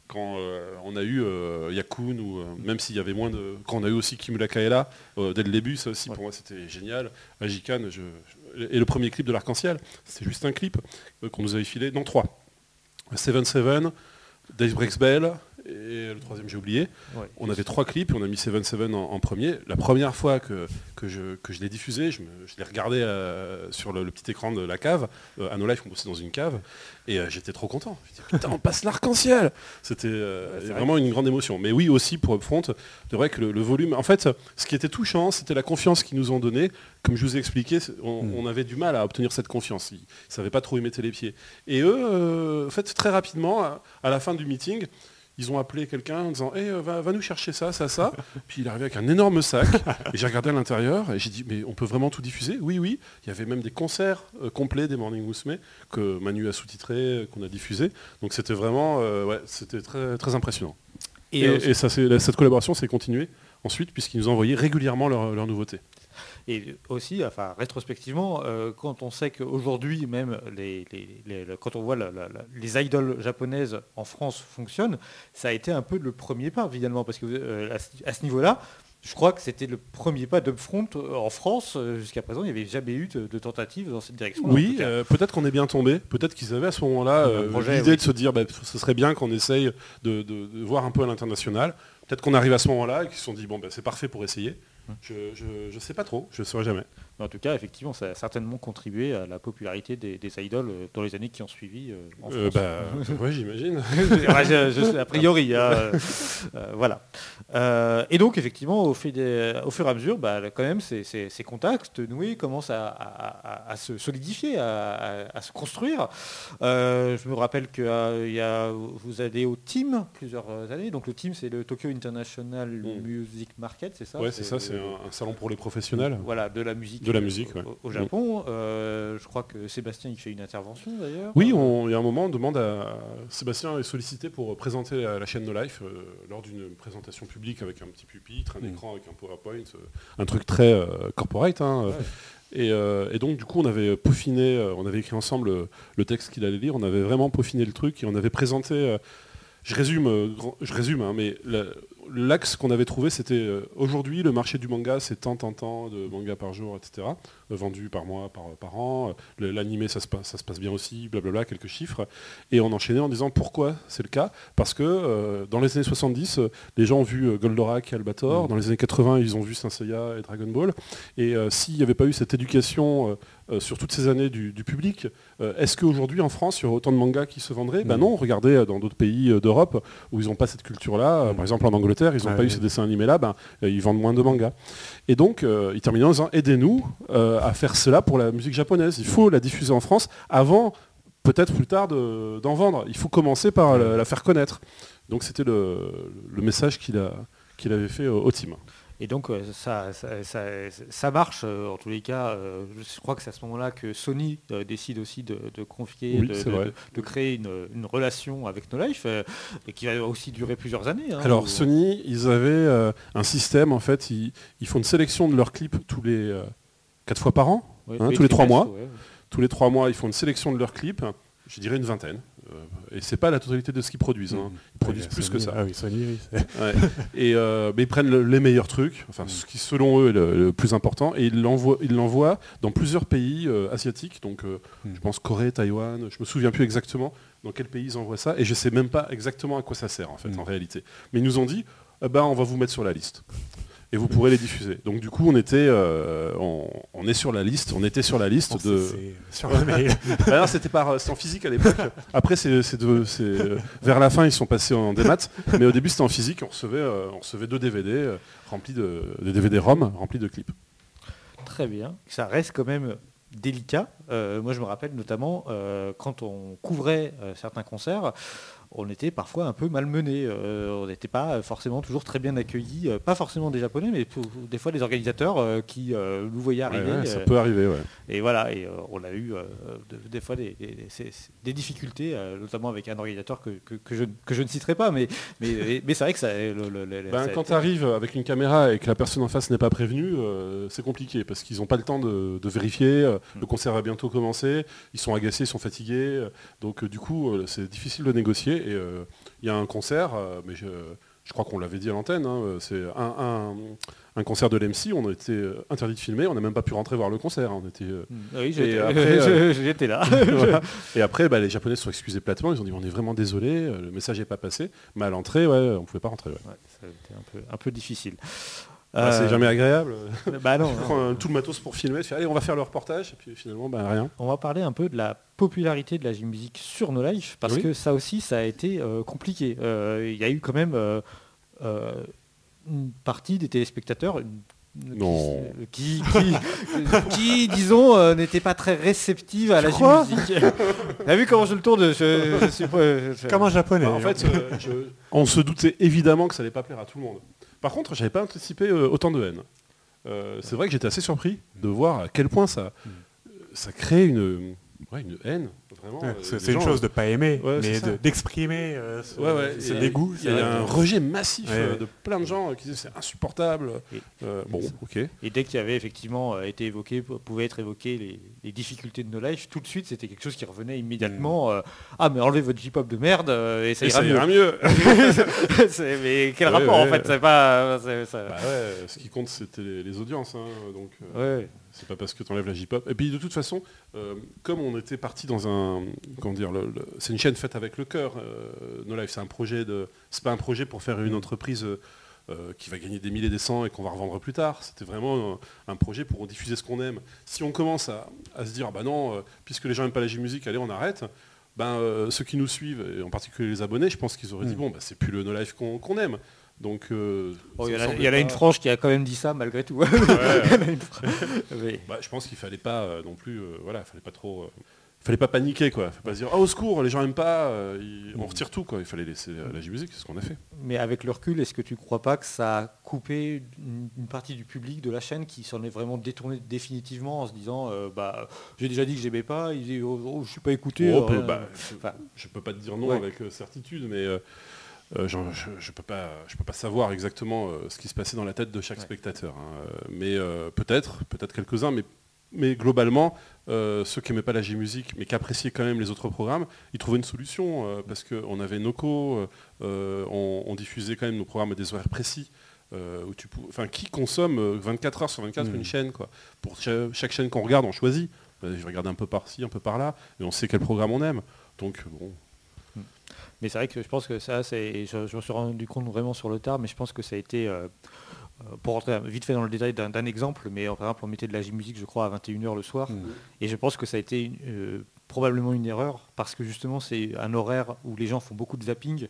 E: quand euh, on a eu euh, Yakun, ou euh, même s'il y avait moins de... Quand on a eu aussi Kimura Kaela, dès le début, ça aussi,
B: Ouais.
E: pour moi, c'était génial. Ajikan, je, je- et le premier clip de l'Arc-en-Ciel, c'était juste un clip qu'on nous avait filé, non, trois. Seven Seven, Dave Breaks Bell, et le troisième, j'ai oublié.
B: Ouais.
E: On avait trois clips et on a mis Seven Seven en, en premier. La première fois que, que je, que je l'ai diffusé, je, l'ai regardé euh, sur le, le petit écran de la cave. Euh, à nos lives, on bossait dans une cave. Et euh, j'étais trop content. Dis, putain, on passe l'arc-en-ciel C'était euh,
B: Ouais,
E: vraiment une grande émotion. Mais oui, aussi pour Upfront, c'est vrai que le, le volume... En fait, ce qui était touchant, c'était la confiance qu'ils nous ont donnée. Comme je vous ai expliqué, c'est- on,
D: Mm.
E: on avait du mal à obtenir cette confiance. Ils ne savaient pas trop où ils mettaient les pieds. Et eux, euh, en fait, très rapidement, à, à la fin du meeting, ils ont appelé quelqu'un en disant Eh, va, va nous chercher ça, ça, ça. Puis il est arrivé avec un énorme sac. Et j'ai regardé à l'intérieur et j'ai dit Mais on peut vraiment tout diffuser? Oui, oui. Il y avait même des concerts euh, complets des Morning Musume que Manu a sous-titré, euh, qu'on a diffusé. Donc c'était vraiment euh, ouais, c'était très, très impressionnant. Et,
B: euh,
E: et ça, c'est- cette collaboration s'est continuée ensuite puisqu'ils nous envoyaient régulièrement leurs leurs nouveautés.
B: Et aussi, enfin, rétrospectivement, euh, quand on sait qu'aujourd'hui, même les, les- les- le- quand on voit la- la- la- les idoles japonaises en France fonctionnent, ça a été un peu le premier pas, finalement, parce que euh, à, ce- à ce niveau-là, je crois que c'était le premier pas d'Upfront euh, en France. Jusqu'à présent, il n'y avait jamais eu de, de tentative dans cette direction.
E: Oui, euh, peut-être qu'on est bien tombé. Peut-être qu'ils avaient à ce moment-là euh, l'idée
B: oui.
E: de se dire bah, ce serait bien qu'on essaye de, de- de voir un peu à l'international. Peut-être qu'on arrive à ce moment-là et qu'ils se sont dit bon bah, c'est parfait pour essayer. Je ne sais pas trop, je ne saurais jamais.
B: En tout cas, effectivement, ça a certainement contribué à la popularité des, des idoles euh, dans les années qui ont suivi euh, en
E: Euh, bah, ouais, j'imagine.
B: A priori, hein, euh, voilà. Euh, et donc, effectivement, au, fait des- au fur et à mesure, bah, quand même, ces, ces- ces contacts noués commencent à, à- à- à se solidifier, à, se construire. Je me rappelle que y a- vous allez au team plusieurs années. Donc, le team, c'est le Tokyo International
E: Mm.
B: Music Market, c'est ça
E: ouais, c'est ça, c'est un, un salon pour les professionnels.
B: Voilà, de la musique,
E: De la musique,
B: au,
E: ouais.
B: au- au Japon. Euh, je crois que Sébastien, il fait une intervention d'ailleurs.
E: Oui, on- il y a un moment, on demande à Sébastien est sollicité pour présenter la, la chaîne No Life euh, lors d'une présentation publique avec un petit pupitre, un
D: Mm.
E: écran avec un PowerPoint, euh, un truc très euh, corporate. hein, euh.
B: Ouais.
E: Et, euh, et donc du coup on avait peaufiné, euh, on avait écrit ensemble euh, le texte qu'il allait lire, on avait vraiment peaufiné le truc et on avait présenté, je résume, je résume, hein, mais la- l'axe qu'on avait trouvé c'était euh, aujourd'hui le marché du manga c'est tant tant tant de mangas par jour, etc. euh, vendus par mois, par, par an, euh, l'animé ça se, passe, ça se passe bien aussi, blablabla, quelques chiffres. Et on enchaînait en disant pourquoi c'est le cas Parce que euh, dans les années 70, euh, les gens ont vu Goldorak et Albator, dans les années 80 ils ont vu Saint Seiya et Dragon Ball, et s'il n'y avait pas eu cette éducation sur toutes ces années du, du public, euh, est-ce qu'aujourd'hui en France il y aurait autant de mangas qui se vendraient? Ben non, regardez euh, dans d'autres pays euh, d'Europe où ils n'ont pas cette culture-là, euh, par exemple en Angleterre, ils n'ont
D: Ah
E: pas eu ces dessins animés-là, ben, euh, ils vendent moins de mangas. Et donc euh, il terminait en disant aidez-nous euh, à faire cela pour la musique japonaise. Il faut la diffuser en France avant, peut-être plus tard, de- d'en vendre. Il faut commencer par la, la faire connaître. Donc c'était le, le message qu'il avait fait au, au team.
B: Et donc euh, ça, ça, ça- ça marche, euh, en tous les cas, euh, je crois que c'est à ce moment-là que Sony décide aussi de, de confier,
E: Oui,
B: de, créer une, une relation avec No Life, et qui va aussi durer plusieurs années. hein,
E: Alors
B: où-
E: Sony, ils avaient un système, en fait, ils, ils font une sélection de leurs clips tous les 4 fois par an.
B: Ouais,
E: hein, tous les trois mois.
B: ouais.
E: Tous les 3 mois, ils font une sélection de leurs clips, je dirais une vingtaine. Euh, et c'est pas la totalité de ce qu'ils produisent. hein. Ils produisent
D: Ouais,
E: plus
D: Sony,
E: que ça.
D: Ah oui, Sony, oui.
E: Ouais. et, euh, mais ils prennent le- les meilleurs trucs, enfin ce qui selon eux est le, le plus important, et ils l'envoient, ils l'envoient dans plusieurs pays euh, asiatiques, donc euh,
D: Mm.
E: je pense Corée, Taïwan, je me souviens plus exactement dans quel pays ils envoient ça, et je sais même pas exactement à quoi ça sert en fait
D: Mm.
E: en réalité. Mais ils nous ont dit, eh ben, on va vous mettre sur la liste. Et vous pourrez les diffuser. Donc du coup, on était, euh, on, on est sur la liste, on était sur la liste de.
D: sur le mail.
E: Ah non, c'était par, c'était en physique à l'époque. Après, c'est, c'est de- c'est, euh, vers la fin, ils sont passés en démat. Mais au début, c'était en physique. On recevait, euh, on recevait deux DVD euh, remplis de, des DVD ROM remplis de clips.
B: Très bien. Ça reste quand même délicat. Euh, moi, je me rappelle notamment euh, quand on couvrait euh, certains concerts, on était parfois un peu malmenés. Euh, on n'était pas forcément toujours très bien accueillis, euh, pas forcément des Japonais, mais des fois des organisateurs euh, qui nous voyaient arriver.
E: ouais, ça peut arriver, ouais.
B: et voilà, et on a eu de- des fois des, difficultés, notamment avec un organisateur que, que- que je, que je ne citerai pas, mais, mais, mais c'est vrai que ça. le- le- le-
E: Ben,
B: ça
E: quand tu arrives avec une caméra et que la personne en face n'est pas prévenue, c'est compliqué parce qu'ils n'ont pas le temps de, de vérifier. Le concert va bientôt commencer. Ils sont agacés, ils sont fatigués. donc du coup, c'est difficile de négocier. Et euh, il y a un concert, euh, mais je, je crois qu'on l'avait dit à l'antenne, hein, euh, c'est un, un- un concert de l'MC. On a été interdit de filmer. On n'a même pas pu rentrer voir le concert. On était,
B: Mm. Oui, j'étais
E: euh,
B: là.
E: voilà. Et après, bah, les Japonais se sont excusés platement. Ils ont dit on est vraiment désolé, le message n'est pas passé. Mais à l'entrée, ouais, on pouvait pas rentrer. ouais.
B: Ouais, ça a été un peu, un peu difficile. Euh,
E: c'est jamais agréable.
B: Bah non,
E: On
B: non.
E: tout le matos pour filmer, tu fais, allez on va faire le reportage, et puis finalement bah, rien.
B: On va parler un peu de la popularité de la gym musique sur No Life, parce
E: Oui.
B: que ça aussi, ça a été euh, compliqué. Euh, Il y a eu quand même euh, euh, une partie des téléspectateurs une-
E: Non.
B: qui, qui, qui, disons, euh, n'étaient pas très réceptives à la gym
D: crois
B: musique. T'as vu comment je le tourne je, je suis pas- je-
D: Comme un japonais.
E: Bah, en fait, euh, je- on se doutait évidemment que ça allait pas plaire à tout le monde. Par contre, j'avais pas anticipé euh, autant de haine. Euh, c'est vrai que j'étais assez surpris de voir à quel point ça, ça crée une, ouais, une haine. Vraiment,
D: Ouais,
E: euh,
D: c'est une
E: gens,
D: chose de pas aimer,
E: Ouais, c'est
D: mais
E: ça.
D: de- d'exprimer euh, ce,
E: Ouais, ouais,
D: ce
E: et-
D: dégoût.
E: Il y a un rejet massif
D: Ouais,
E: euh,
D: ouais.
E: de plein de gens qui disaient c'est insupportable.
B: Et-
E: Euh, bon, ok.
B: Et dès qu'il y avait effectivement été évoqué, p- pouvaient être évoquées les, les difficultés de No Life, tout de suite c'était quelque chose qui revenait immédiatement. euh, ah mais enlevez votre J-pop de merde euh, et ça
E: Et
B: ira
E: ça
B: mieux.
E: ira mieux.
B: Mais quel
E: Ouais,
B: rapport en fait. C'est pas.
E: Bah ouais, ce qui compte c'était les, les audiences. hein, donc, euh,
B: Ouais.
E: C'est pas parce que tu enlèves la J-pop. Et puis de toute façon, euh, comme on était parti dans un, comment dire, le- le- c'est une chaîne faite avec le cœur. Euh, no Life, c'est un projet de, c'est pas un projet pour faire une entreprise euh, qui va gagner des milliers et des cents et qu'on va revendre plus tard. C'était vraiment un, un projet pour diffuser ce qu'on aime. Si on commence à, à se dire, bah non, puisque les gens n'aiment pas la J-musique, allez, on arrête. Ben, ceux qui nous suivent, et en particulier les abonnés, je pense qu'ils auraient dit,
D: Mm.
E: bon, bah, c'est plus le No Life qu'on qu'on aime. Donc, euh, ça
B: Il y, en a- une frange qui a quand même dit ça malgré tout.
E: Ouais, bah, je pense qu'il fallait pas euh, non plus, euh, voilà, fallait pas trop, euh, fallait pas paniquer quoi, fallait pas se dire oh, au secours, les gens aiment pas, on retire tout quoi. Il fallait laisser la, musique, c'est ce qu'on a fait.
B: Mais avec le recul, est-ce que tu crois pas que ça a coupé une, une partie du public de la chaîne qui s'en est vraiment détourné définitivement en se disant bah j'ai déjà dit que j'aimais pas, il dit oh, oh, je suis pas écouté.
E: Oh, peu-
B: rien.
E: bah, je peux pas te dire non
B: Ouais.
E: avec certitude, mais euh, je, je peux pas, je peux pas savoir exactement euh, ce qui se passait dans la tête de chaque
B: Ouais.
E: spectateur. hein. Euh, Mais euh, peut-être, peut-être quelques uns, mais mais globalement, ceux qui n'aimaient pas la J-Musique, mais qui appréciaient quand même les autres programmes, ils trouvaient une solution, parce qu'on avait Noco, on, on diffusait quand même nos programmes à des horaires précis. où tu pou- enfin, qui consomme euh, 24 heures sur 24
D: Mm.
E: une chaîne quoi Pour cha- chaque chaîne qu'on regarde, on choisit. Je regarde un peu par-ci, un peu par-là, et on sait quel programme on aime. Donc bon,
B: Mais c'est vrai que je pense que ça, c'est, je, je me suis rendu compte vraiment sur le tard, mais je pense que ça a été, euh, euh, pour rentrer vite fait dans le détail d'un, exemple, mais euh, par exemple on mettait de la J-Musique, je crois, à 21h le soir,
D: Mm.
B: et je pense que ça a été euh, probablement une erreur, parce que justement c'est un horaire où les gens font beaucoup de zapping,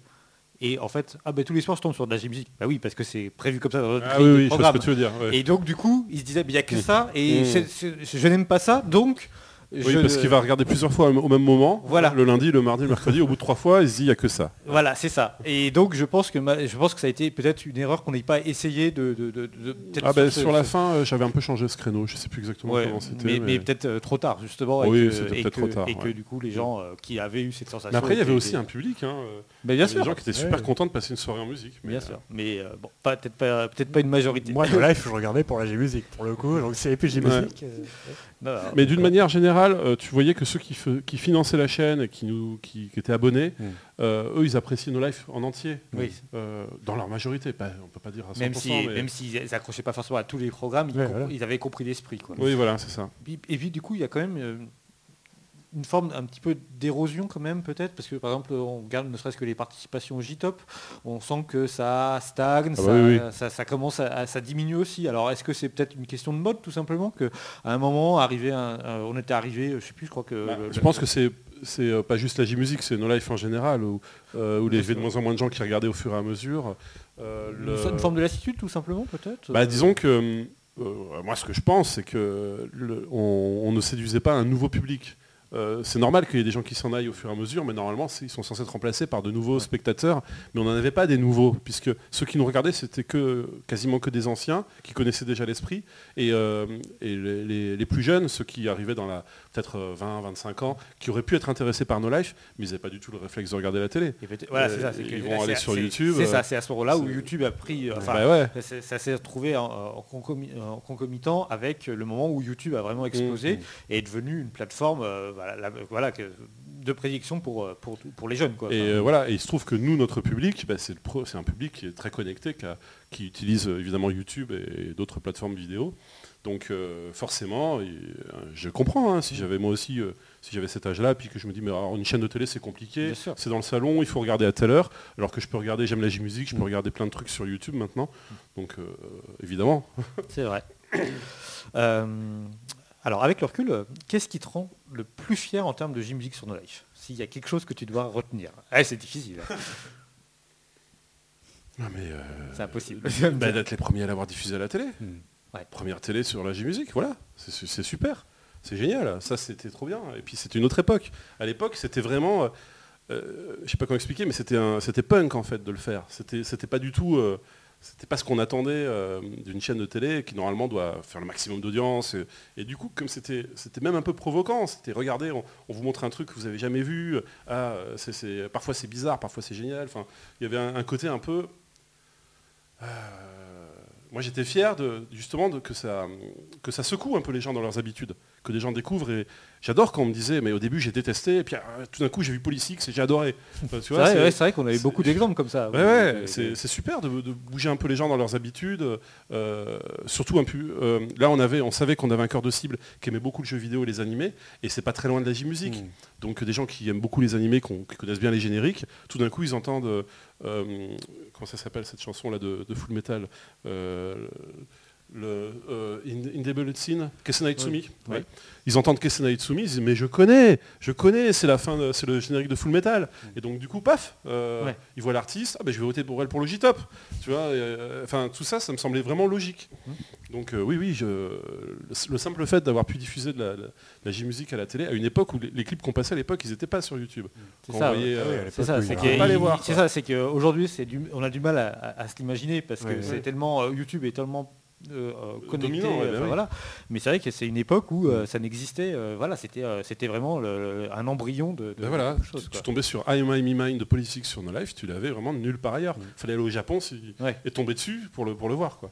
B: et en fait, ah ben tous les soirs je tombe sur de la J-Musique. Bah oui, parce que c'est prévu comme ça dans notre
E: ah oui, oui, je vois ce que tu veux dire. ouais.
B: Et donc du coup, ils se disaient, il n'y a que ça, et
E: Mm.
B: c'est- je n'aime pas ça, donc...
E: Oui,
B: je-
E: parce qu'il va regarder plusieurs fois au même moment.
B: Voilà.
E: Le lundi, le mardi, le mercredi, au bout de trois fois, il se dit il n'y a que ça.
B: Voilà, c'est ça. Et donc je pense que ma- je pense que ça a été peut-être une erreur qu'on n'ait pas essayé de. de- de- de- peut-être
E: Ah ben
B: ce-
E: sur la
B: ce-
E: fin, euh, j'avais un peu changé ce créneau. Je sais plus exactement
B: Ouais,
E: comment c'était.
B: mais,
E: mais-
B: mais peut-être euh, trop tard justement.
E: Oui,
B: et que,
E: c'était peut-être trop tard,
B: Et que du coup les gens euh, qui avaient eu cette sensation.
E: Mais après, il y avait aussi un public. Hein.
B: Mais
E: il y
B: bien sûr.
E: des gens qui étaient
D: Ouais.
E: super contents de passer une soirée en musique. Mais,
B: Bien
E: euh,
B: sûr. Mais euh, bon, peut-être pas, une majorité.
D: Moi, le live, je regardais pour la J-Musique, pour le coup. Donc, s'il n'y avait
B: Non, non,
E: Mais d'une manière générale, euh, tu voyais que ceux qui, finançaient la chaîne et qui, nous, qui, qui étaient abonnés,
D: Mm.
E: euh, eux, ils appréciaient nos lives en entier.
B: Oui.
E: Euh, dans leur majorité. Pas, on peut pas dire à 100%.
B: Même si,
E: mais-
B: même s'ils n'accrochaient pas forcément à tous les programmes, ils,
D: Ouais,
B: comp-
D: voilà.
B: ils avaient compris l'esprit.
E: Oui, voilà, c'est ça.
B: Puis- Et puis du coup, il y a quand même euh, une forme un petit peu d'érosion quand même peut-être, parce que par exemple, on regarde ne serait-ce que les participations au J-Top, on sent que ça stagne,
E: Ah
B: ça,
E: bah oui,
B: ça- ça commence à, à- ça diminue aussi. Alors est-ce que c'est peut-être une question de mode tout simplement que à un moment, arrivé un- on était arrivé, je sais plus, je crois que...
E: Bah,
B: le-
E: je pense que c'est c'est euh, pas juste la J-Musique, c'est nos lives en général, où, euh, où il y avait de moins en moins de gens qui regardaient au fur et à mesure. Euh,
B: une,
E: le-
B: une forme de lassitude tout simplement peut-être
E: Bah, disons que euh, moi ce que je pense c'est que le- on, on ne séduisait pas un nouveau public. Euh, c'est normal qu'il y ait des gens qui s'en aillent au fur et à mesure, mais normalement ils sont censés être remplacés par de nouveaux spectateurs. Mais on n'en avait pas des nouveaux, puisque ceux qui nous regardaient c'était que quasiment que des anciens qui connaissaient déjà l'esprit, et, euh, et les, les- les plus jeunes, ceux qui arrivaient dans la peut-être euh, 20, 25 ans, qui auraient pu être intéressés par nos lives, mais ils n'avaient pas du tout le réflexe de regarder la télé.
B: Voilà,
E: Euh,
B: ça.
E: ils vont aller sur YouTube,
B: C'est
E: euh,
B: ça, c'est à ce moment-là où YouTube a pris. euh, enfin,
E: Bah ouais.
B: Ça s'est- retrouvé en, en concomi- en concomitant avec le moment où YouTube a vraiment explosé
E: Mmh.
B: et est devenu une plateforme euh, voilà, la- voilà, que- de prédiction pour, euh, pour, pour les jeunes. Quoi.
E: Et euh, voilà, et il se trouve que nous, notre public, bah, c'est un public qui est très connecté, qui, a- qui utilise euh, évidemment YouTube et, d'autres plateformes vidéo. Donc euh, forcément, je comprends, hein, si j'avais moi aussi, euh, si j'avais cet âge-là, puis que je me dis, mais alors, une chaîne de télé c'est compliqué, c'est dans le salon, il faut regarder à telle heure, alors que je peux regarder, j'aime la J-Musique, je peux regarder plein de trucs sur YouTube maintenant. Donc euh, évidemment.
B: C'est vrai. Alors, avec le recul, euh, qu'est-ce qui te rend le plus fier en termes de J-Musique sur nos lives S'il y a quelque chose que tu dois retenir. Ah, c'est difficile.
E: mais, euh,
B: C'est impossible.
E: bah, d'être les premiers à l'avoir diffusé à la télé.
D: Hmm.
B: Ouais.
E: Première télé sur la J-Musique, voilà. C'est su- c'est super. C'est génial. Ça, c'était trop bien. Et puis, c'était une autre époque. À l'époque, c'était vraiment... euh, euh, je sais pas comment expliquer, mais c'était un- c'était punk, en fait, de le faire. C'était c'était pas du tout... euh, c'était pas ce qu'on attendait euh, d'une chaîne de télé qui normalement doit faire le maximum d'audience. Et, du coup, comme c'était même un peu provoquant, c'était regardez, on, vous montre un truc que vous avez jamais vu. Ah, c'est- c'est- parfois c'est bizarre, parfois c'est génial. Il y avait un, côté un peu. euh, moi j'étais fier justement que ça secoue un peu les gens dans leurs habitudes, que des gens découvrent. Et j'adore quand on me disait, mais au début j'ai détesté, et puis euh, tout d'un coup j'ai vu Polysix et j'ai adoré. Enfin,
B: C'est vrai, ouais, qu'on avait
E: c'est-
B: beaucoup d'exemples comme ça.
E: Ouais, ouais, c'est super de, de bouger un peu les gens dans leurs habitudes. euh, surtout un peu. euh, là, on avait, on savait qu'on avait un cœur de cible qui aimait beaucoup le jeu vidéo et les animés, et c'est pas très loin de la J-musique.
D: Mm.
E: Donc des gens qui aiment beaucoup les animés, qui connaissent bien les génériques, tout d'un coup ils entendent. euh, comment ça s'appelle cette chanson là de, de Full Metal le euh, In- Indelible Sin, Kesena Itsumi.
B: Oui.
E: ouais. Ils entendent Kesena Itsumi, ils disent mais je connais, je connais, c'est la fin, de- c'est le générique de Full Metal. Et donc du coup, paf, euh,
B: Ouais.
E: ils voient l'artiste, ah ben, je vais voter pour elle pour le J-Top. Tu vois, euh, enfin tout ça, ça me semblait vraiment logique. Donc euh, oui, oui, je, le simple fait d'avoir pu diffuser de la, la- la J-musique à la télé à une époque où les, les clips qu'on passait à l'époque, ils n'étaient pas sur YouTube.
B: C'est
E: Quand
B: ça,
D: Ah
B: C'est ça, c'est c'est c'est qu'aujourd'hui, c'est du, on a du mal à, à- à se l'imaginer parce que c'est tellement YouTube est tellement euh, euh, connecté,
E: dominant, ouais,
B: euh, enfin,
E: oui.
B: voilà. Mais c'est vrai que c'est une époque où euh, ça n'existait, euh, voilà, c'était c'était vraiment le- un embryon de, de
E: Ben voilà,
B: chose,
E: tu, tombais sur I My Me Mine de Politics sur No Life, tu l'avais vraiment nulle part ailleurs.
D: Mm.
E: fallait aller au Japon si-
B: Ouais.
E: et tomber dessus pour le, pour le voir. Quoi.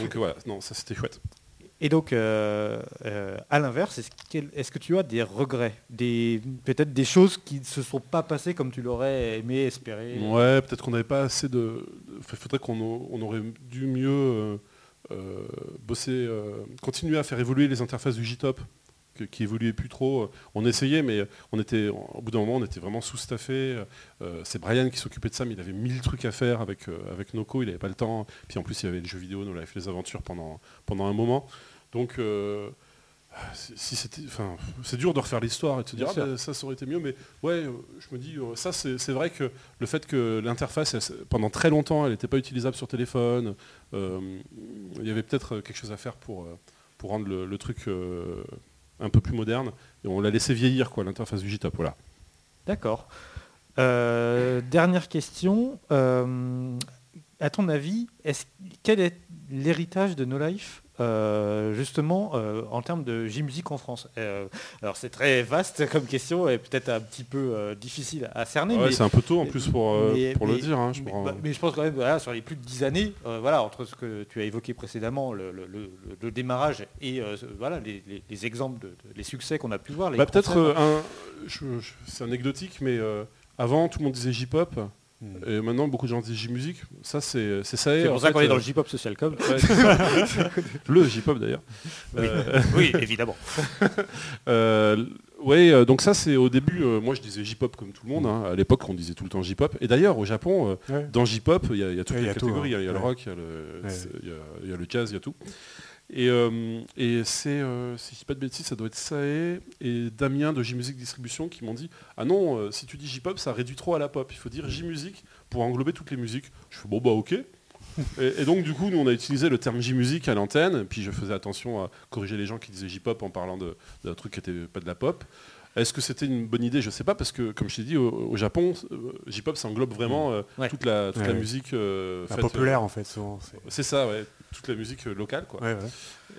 E: Donc voilà, non, ça c'était chouette.
B: Et donc, euh, euh, à l'inverse, est-ce que, est-ce que tu as des regrets? Des, Peut-être des choses qui ne se sont pas passées comme tu l'aurais aimé, espéré?
E: Ouais, peut-être qu'on n'avait pas assez de... Il faudrait qu'on au- on aurait dû mieux bosser, euh, continuer à faire évoluer les interfaces du JTOP, qui évoluaient plus trop. On essayait, mais on était, au bout d'un moment, on était vraiment sous-staffé. Euh, c'est Brian qui s'occupait de ça, mais il avait mille trucs à faire avec, euh, avec Noco, il n'avait pas le temps. Puis en plus, il avait les jeux vidéo, No Life, les aventures pendant, un moment. Donc, euh, si si c'était, enfin, c'est dur de refaire l'histoire et de se dire ah, bah, ça, ça aurait été mieux, mais ouais, euh, je me dis euh, ça, c'est vrai que le fait que l'interface, pendant très longtemps, elle n'était pas utilisable sur téléphone, euh, il y avait peut-être quelque chose à faire pour, pour rendre le, le truc euh, un peu plus moderne. Et on l'a laissé vieillir, quoi, l'interface du. Voilà.
B: D'accord. Euh, dernière question. À ton avis, quel est l'héritage de No Life? Euh, justement euh, en termes de J-Music en France Euh, Alors c'est très vaste comme question et peut-être un petit peu difficile à cerner.
E: Ouais, c'est un peu tôt en plus pour,
B: mais-
E: pour le dire. hein, je
B: mais, bah, je pense quand même, voilà, sur les plus de 10 années, voilà, entre ce que tu as évoqué précédemment, le, le- le- le démarrage et voilà, les, les- les exemples, de, les succès qu'on a pu voir.
E: Bah, peut-être un. c'est anecdotique, mais avant tout le monde disait J-pop. Et maintenant, beaucoup de gens disent J-musique. Ça, c'est c'est ça. et,
B: c'est pour ça qu'on est dans
E: euh,
B: le J-Pop Social Club.
E: ouais, le J-pop d'ailleurs. Euh,
B: oui, évidemment.
E: Euh, ouais, euh, donc ça c'est au début, euh, moi je disais J-pop comme tout le monde, hein. à l'époque on disait tout le temps J-pop, et d'ailleurs au Japon, euh,
D: Ouais.
E: dans J-pop, il y, a- il y a toutes
D: Ouais, il y
E: les
D: a tout,
E: catégories,
D: hein.
E: il y a le rock, il y a le jazz, il y a tout. Et, euh, et c'est, euh, si je dis pas de bêtises, ça doit être Sae et Damien de J-Music Distribution qui m'ont dit Ah non, euh, si tu dis J-pop, ça réduit trop à la pop. Il faut dire J-Music pour englober toutes les musiques. Je fais Bon, bah ok. et, et donc, du coup, nous, on a utilisé le terme J-Music à l'antenne. Puis je faisais attention à corriger les gens qui disaient J-Pop en parlant d'un truc qui n'était pas de la pop. Est-ce que c'était une bonne idée? Je sais pas, parce que, comme je t'ai dit, au, au Japon, J-Pop, ça englobe vraiment euh,
B: Ouais.
E: toute, la, toute
D: Ouais,
E: la
D: ouais.
E: musique euh, faite,
D: populaire en fait souvent. c'est
E: ça, ouais. Toute la musique euh, locale, quoi.
D: Ouais, ouais.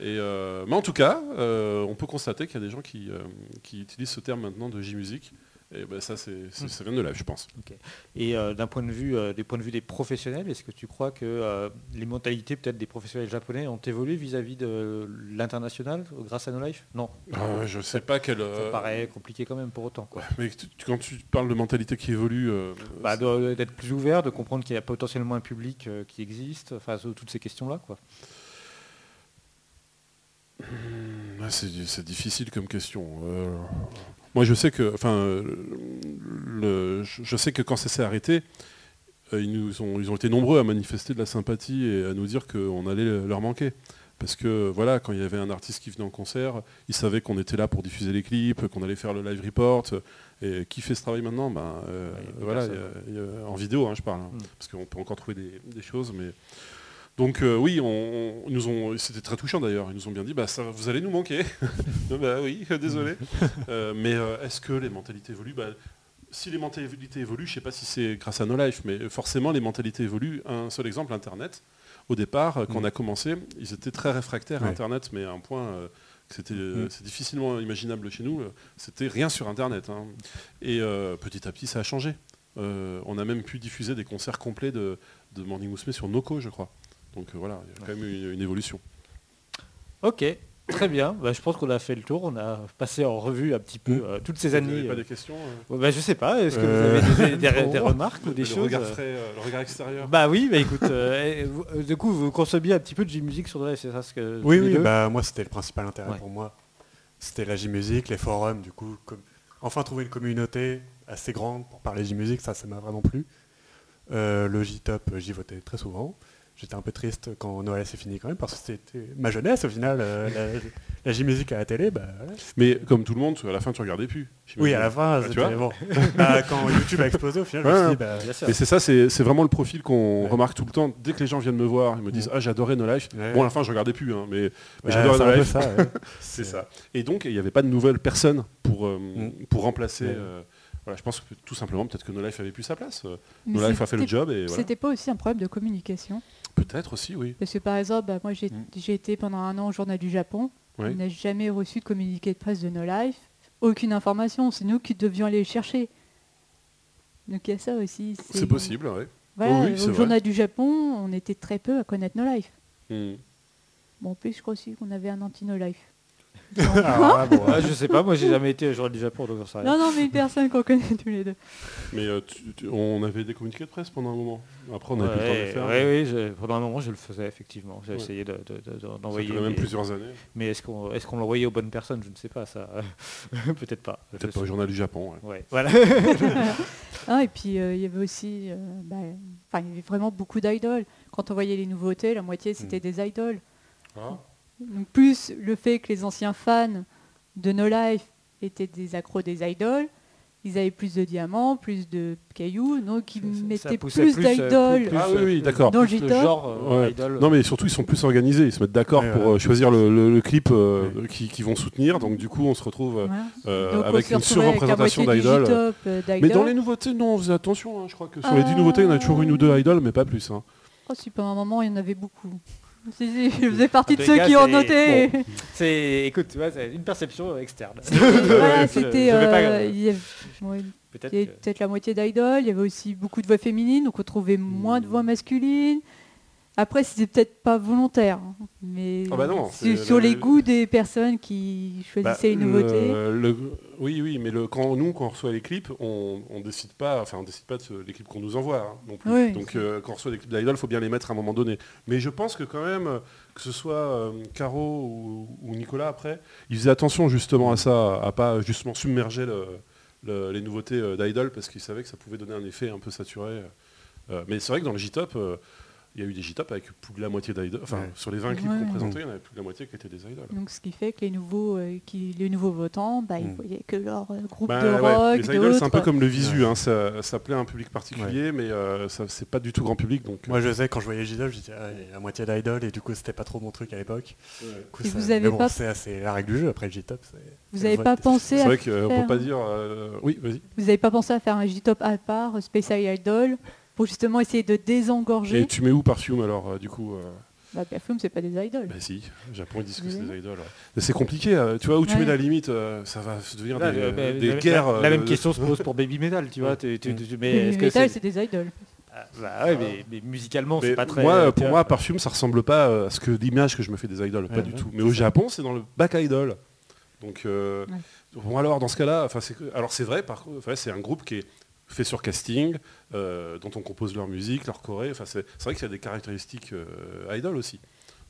E: Et, euh, mais en tout cas, euh, on peut constater qu'il y a des gens qui, qui utilisent ce terme maintenant de J-Music. Et ben ça, c'est, c'est- ça vient de là, je pense.
B: Et euh, d'un point de vue, euh, des points de vue des professionnels, est-ce que tu crois que euh, les mentalités peut-être des professionnels japonais ont évolué vis-à-vis de l'international grâce à No Life Non.
E: Euh, je sais pas quelle.
B: Ça paraît compliqué quand même pour autant. Quoi.
E: Mais tu- quand tu parles de mentalité qui évolue,
B: Bah, d'être plus ouvert, de comprendre qu'il y a potentiellement un public qui existe, enfin toutes ces questions-là. Quoi.
E: C'est, c'est difficile comme question. Moi, je sais que, enfin, le- je sais que quand ça s'est arrêté, euh, ils, nous ont, ils ont été nombreux à manifester de la sympathie et à nous dire qu'on allait leur manquer. Parce que voilà, quand il y avait un artiste qui venait en concert, ils savaient qu'on était là pour diffuser les clips, qu'on allait faire le live report. Et qui fait ce travail maintenant? Ben, euh,
B: Ouais,
E: voilà,
B: personne.
E: il y a- il y a- En vidéo, hein, je parle. hein,
B: Mm.
E: Parce qu'on peut encore trouver des, des choses. Mais... Donc euh, oui, on, on- nous ont, c'était très touchant d'ailleurs. Ils nous ont bien dit, bah, ça, vous allez nous manquer. bah oui, désolé. Euh, mais euh, est-ce que les mentalités évoluent? Bah, Si les mentalités évoluent, je ne sais pas si c'est grâce à No Life, mais forcément les mentalités évoluent. Un seul exemple, Internet. Au départ, quand on
D: Mm.
E: a commencé, ils étaient très réfractaires à. Internet, mais à un point que c'était
D: Mm.
E: c'est difficilement imaginable chez nous. C'était rien sur Internet. hein. Et euh, petit à petit, ça a changé. Euh, on a même pu diffuser des concerts complets de, de Morning Musume sur Noco, je crois. Donc euh, voilà, il y a quand même une, une évolution.
B: Ok, très bien. Bah, je pense qu'on a fait le tour. On a passé en revue un petit peu
D: Mm.
B: euh, toutes ces
E: Vous
B: années.
E: n'avez pas
B: euh,
E: des questions euh
B: ouais, bah, je sais pas. Est-ce que
D: Euh,
B: vous avez des, des- remarques ou des
E: le
B: choses
E: regard frais, le regard extérieur.
B: Bah oui, bah écoute, euh, eh, vous- du coup, vous consommez un petit peu de J-Music sur le c'est ça ce que
D: Oui, oui, bah moi c'était le principal intérêt
B: Ouais.
D: pour moi. C'était la J-Music, les forums, du coup, comme- enfin trouver une communauté assez grande pour parler J-Music, ça, ça m'a vraiment plu. Euh, le J-Top, j'y votais très souvent. J'étais un peu triste quand Noël s'est fini quand même, parce que c'était ma jeunesse au final, euh, la, la J-Music à la télé, bah voilà.
E: Mais comme tout le monde, à la fin, tu regardais plus.
D: Oui, à la fin,
E: Bah, tu vois
D: bon. Bah, quand YouTube a explosé, au final, je me
E: Ouais,
D: suis dit, bah,
B: Bien sûr.
E: Mais c'est ça, c'est c'est vraiment le profil qu'on
D: Ouais.
E: remarque tout le temps. Dès que les gens viennent me voir, ils me disent. Ah, j'adorais No Life.
D: Ouais.
E: Bon, à la fin, je regardais plus, hein, mais, mais j'adorais No Life.
D: ouais.
E: C'est ça. Et donc, il n'y avait pas de nouvelles personnes pour, euh,
D: Mm.
E: pour remplacer.
D: Ouais.
E: euh, voilà, je pense que tout simplement, peut-être que No Life avait plus sa place.
C: Mais
E: No Life a fait le job et voilà.
C: C'était pas aussi un problème de communication
E: Peut-être aussi, oui.
C: Parce que par exemple, bah, moi j'ai
E: Mm.
C: j'ai été pendant un an au journal du Japon.
E: Oui.
C: On n'a jamais reçu de communiqué de presse de No Life. Aucune information. C'est nous qui devions aller le chercher. Donc il y a ça aussi.
E: C'est possible, oui.
C: Voilà,
E: Oui,
C: au
E: vrai.
C: journal du Japon, on était très peu à connaître No Life.
E: Mm.
C: Bon, en plus, je crois aussi qu'on avait un anti-no life.
D: Ah, bon,
B: Ah, je sais pas, moi j'ai jamais été joueur du Japon, donc j'en sais rien.
C: Non, non, mais une personne qu'on connaît tous les deux.
E: Mais euh, tu- tu- on avait des communiqués de presse pendant un moment. Après, on n'avait plus le temps de le faire.
B: oui, je- pendant un moment je le faisais effectivement. J'ai
E: Ouais.
B: essayé de- de- de- de-
E: Ça
B: d'envoyer.
E: fait quand même
B: mais-
E: plusieurs années.
B: Mais est-ce qu'on est-ce qu'on l'envoyait aux bonnes personnes? Je ne sais pas ça. Peut-être pas.
E: Peut-être pas au
B: sais-
E: journal du Japon. ouais.
B: Ouais, voilà.
C: Ah, et puis, euh, il y avait aussi... euh, bah, Enfin, il y avait vraiment beaucoup d'idoles. Quand on voyait les nouveautés, la moitié, c'était des idoles.
E: Ah.
C: Donc, plus le fait que les anciens fans de No Life étaient des accros des idoles, ils avaient plus de diamants, plus de cailloux, donc ils
B: Ça-
C: mettaient
B: poussait
C: plus,
B: plus, euh,
C: d'idoles.
B: plus-
E: Ah oui,
B: euh,
E: oui, d'accord.
C: Dans le
B: plus
C: J-Top.
B: genre euh,
E: Ouais.
B: idol.
E: Non mais surtout ils sont plus organisés, ils se mettent d'accord
D: Ouais,
E: pour
D: ouais.
E: euh, choisir le, le- le clip euh, qui, qui vont soutenir. Donc du coup on se retrouve euh, euh, avec une surreprésentation d'idoles.
C: Euh,
E: Mais dans les nouveautés, non, faisait attention. hein, je crois que sur les 10
C: Euh,
E: nouveautés, il y en a toujours une ou deux idoles, mais pas plus. hein.
C: Oh, si, pendant un moment, il y en avait beaucoup. Si, si, je faisais partie de ceux
B: cas,
C: qui ont noté.
B: C'est, écoute, tu vois, c'est une perception externe.
C: Voilà, c'était. euh, il y avait- ouais,
B: Peut-être que-
C: la moitié d'idoles, il y avait aussi beaucoup de voix féminines, donc on trouvait moins de voix masculines. Après, c'était peut-être pas volontaire, hein, mais
E: Ah bah non,
C: sur, les goûts des personnes qui choisissaient
E: Bah,
C: nouveautés.
E: le- le- oui, oui, mais quand nous, quand on reçoit les clips, on, on décide pas, enfin, on décide pas de ce- les clips qu'on nous envoie hein, non plus.
C: Oui.
E: Donc, euh, quand on reçoit des clips d'idol, il faut bien les mettre à un moment donné. Mais je pense que quand même, que ce soit euh, Caro ou, ou Nicolas après, ils faisaient attention justement à ça, à pas justement submerger le- le- les nouveautés euh, d'idol parce qu'ils savaient que ça pouvait donner un effet un peu saturé. Euh, mais c'est vrai que dans le J-Top, il y a eu des J-Top avec plus de la moitié d'idoles. Enfin,
D: Ouais.
E: sur les 20 clips
C: Ouais.
E: qu'on présentait, il y en avait plus de la moitié qui étaient des idoles.
C: Donc, ce qui fait que les nouveaux, euh, qui, les nouveaux votants, bah, ils
D: Mm.
C: voyaient que leur euh, groupe
E: Bah,
C: de
E: ouais,
C: rock,
E: les idols, c'est un peu comme le visu,
D: Ouais.
E: hein, ça, ça plaît à un public particulier, mais euh, ça c'est pas du tout grand public. Donc,
D: Moi je sais quand je voyais je disais ah, il y a la moitié d'idol et du coup c'était pas trop mon truc à l'époque.
E: ouais.
D: Du coup,
C: Et
D: ça-
C: vous avez
D: mais bon,
C: pas-
D: c'est c'est la règle du jeu après le J-Top. c'est-
C: Vous n'avez pas pensé
E: c'est
C: à
E: vrai qu'on peut
C: faire-
E: pas dire. Oui, vas-y.
C: Vous n'avez pas pensé à faire un J-Top à part, Space Idol, pour justement essayer de désengorger
E: Et tu mets où Perfume alors, euh, du coup euh,
C: Bah, Perfume, c'est pas des idoles.
E: Bah si, au Japon ils disent que c'est des idoles. Mais c'est compliqué, euh, tu vois, où tu
C: Ouais.
E: mets la limite, euh, ça va devenir
B: Là,
E: des,
B: euh, bah,
E: des
B: la-
E: guerres.
B: La, la
E: euh,
B: même
E: de-
B: question se pose pour Baby Metal, tu vois. tu- tu- tu- mais est-ce que
C: Metal,
B: c'est-
C: des idoles.
B: Ah, bah ouais, mais, mais musicalement, c'est pas très.
E: moi, pour moi. Parfume, ça ressemble pas à ce que l'image que je me fais des idoles, pas
D: Ouais,
E: du tout. Mais au Japon, c'est dans le back idol. Donc, euh,
C: Ouais.
E: bon alors dans ce cas-là, enfin c'est que- alors c'est vrai, par contre, c'est un groupe qui est fait sur casting, euh, dont on compose leur musique, leur choré. Enfin, c'est c'est vrai qu'il y a des caractéristiques euh, idol aussi.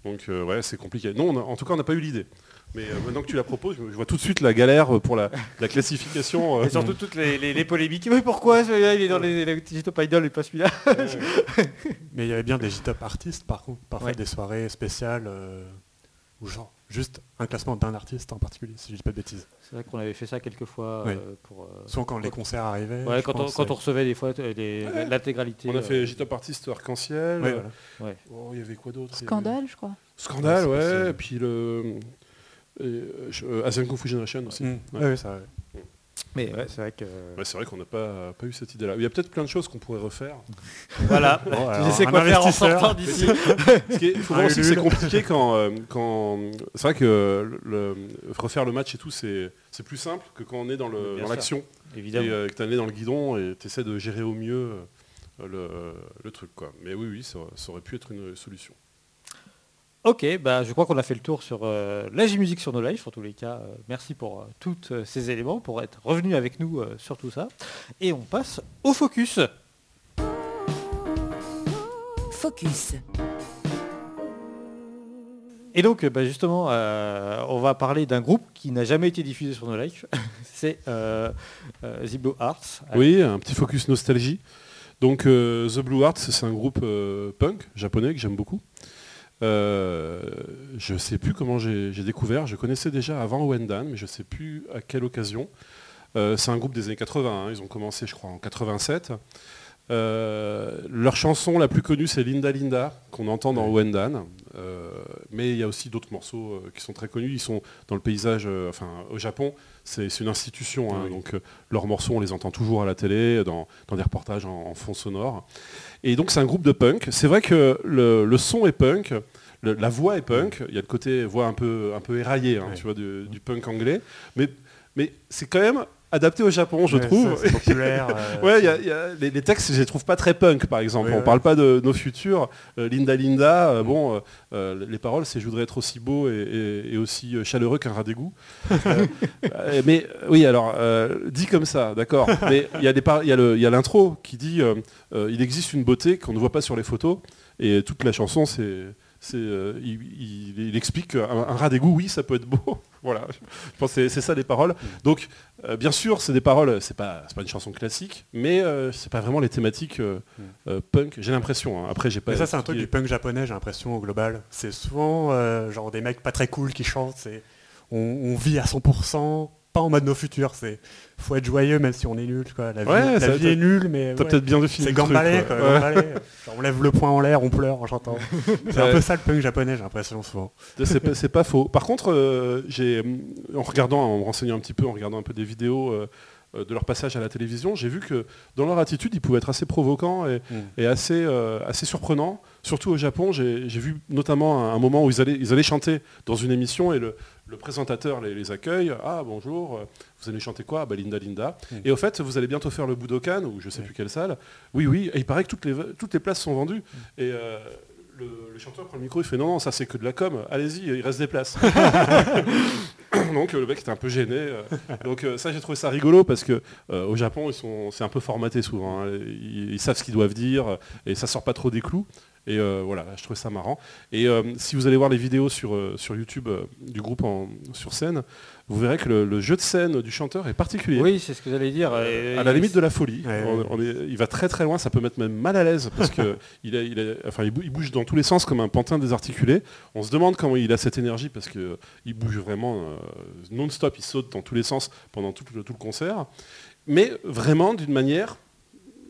E: Donc euh, ouais, c'est compliqué. Non, a- en tout cas, on n'a pas eu l'idée. Mais euh, maintenant que tu la proposes, je vois tout de suite la galère pour la, la classification. euh,
B: Et surtout toutes les, les- les polémiques. Mais pourquoi celui-là il est dans les, les petits top idol et pas celui-là
D: Mais il y avait bien des J-Top artistes par contre, parfois
B: Ouais.
D: des soirées spéciales euh, ou genre juste un classement d'un artiste en particulier, si je dis pas de bêtises.
B: C'est vrai qu'on avait fait ça quelques fois euh, pour. euh,
D: Souvent quand les concerts arrivaient.
B: ouais, quand, on, quand recevait des fois euh, l'intégralité.
E: On a fait J-Top Artist Arc-en-Ciel.
D: Ouais,
E: euh,
D: voilà.
E: oh, il y avait quoi d'autre?
C: Scandale, je crois.
E: Scandale,
D: Ouais.
E: Et puis le euh, je- euh, Asian Kung Fu Generation aussi.
D: Mm. Ça, ouais.
B: Mais ouais, c'est vrai que.
E: Ouais, c'est vrai qu'on n'a pas, pas eu cette idée-là. Il y a peut-être plein de choses qu'on pourrait refaire.
B: Voilà,
D: Bon, alors,
B: je sais
D: un
B: quoi faire en sortant d'ici.
E: Il faut voir aussi que c'est compliqué quand, euh, quand c'est vrai que le, refaire le match et tout, c'est c'est plus simple que quand on est dans le-
B: Bien
E: dans
B: sûr.
E: l'action et
B: Évidemment.
E: euh, que tu es dans le guidon et tu essaies de gérer au mieux euh, le, le truc. Quoi. Mais oui, oui, ça, ça aurait pu être une solution.
B: Ok, bah, je crois qu'on a fait le tour sur euh, la J-Musique sur nos lives. En tous les cas, euh, merci pour euh, tous euh, ces éléments, pour être revenu avec nous euh, sur tout ça. Et on passe au focus.
A: Focus.
B: Et donc, bah, justement, euh, on va parler d'un groupe qui n'a jamais été diffusé sur nos lives. C'est euh, euh, The Blue Hearts.
E: Oui, un petit focus nostalgie. Donc euh, The Blue Hearts, c'est un groupe euh, punk japonais que j'aime beaucoup. Euh, je ne sais plus comment j'ai découvert. Je connaissais déjà avant Wendan, mais je ne sais plus à quelle occasion. Euh, c'est un groupe des années 80. hein. Ils ont commencé, je crois, en 87. Euh, leur chanson la plus connue, c'est Linda Linda, qu'on entend dans Wendan. Euh, mais il y a aussi d'autres morceaux euh, qui sont très connus. Ils sont dans le paysage, enfin au Japon, c'est une institution. hein.
D: Oui.
E: donc leurs morceaux, on les entend toujours à la télé, dans, dans des reportages en, en fond sonore. Et donc c'est un groupe de punk. C'est vrai que le, le son est punk, le- la voix est punk. Il y a le côté voix un peu, un peu éraillé, hein, tu vois, du, du punk anglais. Mais, mais c'est quand même adapté au Japon, je
D: Ouais,
E: trouve.
D: ça, c'est populaire. euh,
E: Ouais, y a- il y a- les, les textes, je les trouve pas très punk, par exemple.
D: Oui,
E: on
D: ouais.
E: parle pas de nos futurs. Euh, Linda Linda, euh, bon, les paroles, c'est je voudrais être aussi beau et, et- et aussi chaleureux qu'un rat d'égout. Mais oui, alors, dit comme ça, d'accord. Mais il y a l'intro qui dit il existe une beauté qu'on ne voit pas sur les photos. Et toute la chanson, c'est. Euh, il, il- il explique qu'un un rat d'égout, oui, ça peut être beau. voilà, je pense que c'est- ça les paroles. Donc, euh, bien sûr, c'est des paroles, c'est pas, une chanson classique, mais euh, c'est pas vraiment les thématiques euh, punk, j'ai l'impression. hein. Après, j'ai pas.
D: Mais ça, c'est un truc du punk japonais, j'ai l'impression, au global. C'est souvent genre des mecs pas très cool qui chantent. On vit à 100%, pas en mode nos futurs. C'est faut être joyeux même si on est nul. Quoi. La vie,
E: Ouais,
D: la
E: ça,
D: vie
E: t'as-
D: est nulle, mais
E: T'as
D: ouais.
E: peut-être bien défini
D: c'est gambalé.
E: quoi.
D: quoi,
E: Ouais.
D: gambalé. Genre, on lève le poing en l'air, on pleure en chantant. C'est un peu ça le punk japonais, j'ai l'impression souvent.
E: C'est pas, faux. Par contre, euh, j'ai, en regardant, en me renseignant un petit peu, en regardant un peu des vidéos euh, de leur passage à la télévision, j'ai vu que dans leur attitude, ils pouvaient être assez provocants et,
D: Mm.
E: et assez, euh, assez surprenants. Surtout au Japon, j'ai vu notamment un, un moment où ils allaient, ils allaient chanter dans une émission et le, le présentateur les, les accueille. Ah bonjour, vous allez chanter quoi? Ah, bah, Linda Linda.
D: Mm.
E: Et au fait, vous allez bientôt faire le Budokan ou je sais
D: Ouais.
E: plus quelle salle. Oui, oui. Et il paraît que toutes les, toutes les places sont vendues.
D: Mm.
E: Et euh, le, le chanteur prend le micro, il fait non, non, ça c'est que de la com. Allez-y, il reste des places. Donc euh, le mec était un peu gêné. euh. Donc ça j'ai trouvé ça rigolo parce que euh, au Japon ils sont c'est un peu formaté souvent. hein. Ils, ils savent ce qu'ils doivent dire et ça sort pas trop des clous. Et euh, voilà, je trouvais ça marrant. Et euh, si vous allez voir les vidéos sur, euh, sur YouTube euh, du groupe en- sur scène, vous verrez que le, le jeu de scène du chanteur est particulier.
B: Oui, c'est ce que j'allais dire.
E: Euh, à la limite de la folie.
D: Ouais,
E: On-
D: ouais.
E: on est- il va très très loin, ça peut mettre même mal à l'aise parce que il, a- il a- enfin, il bou- il bouge dans tous les sens comme un pantin désarticulé. On se demande comment il a cette énergie parce que il bouge vraiment euh, non-stop, il saute dans tous les sens pendant tout le, tout le concert, mais vraiment d'une manière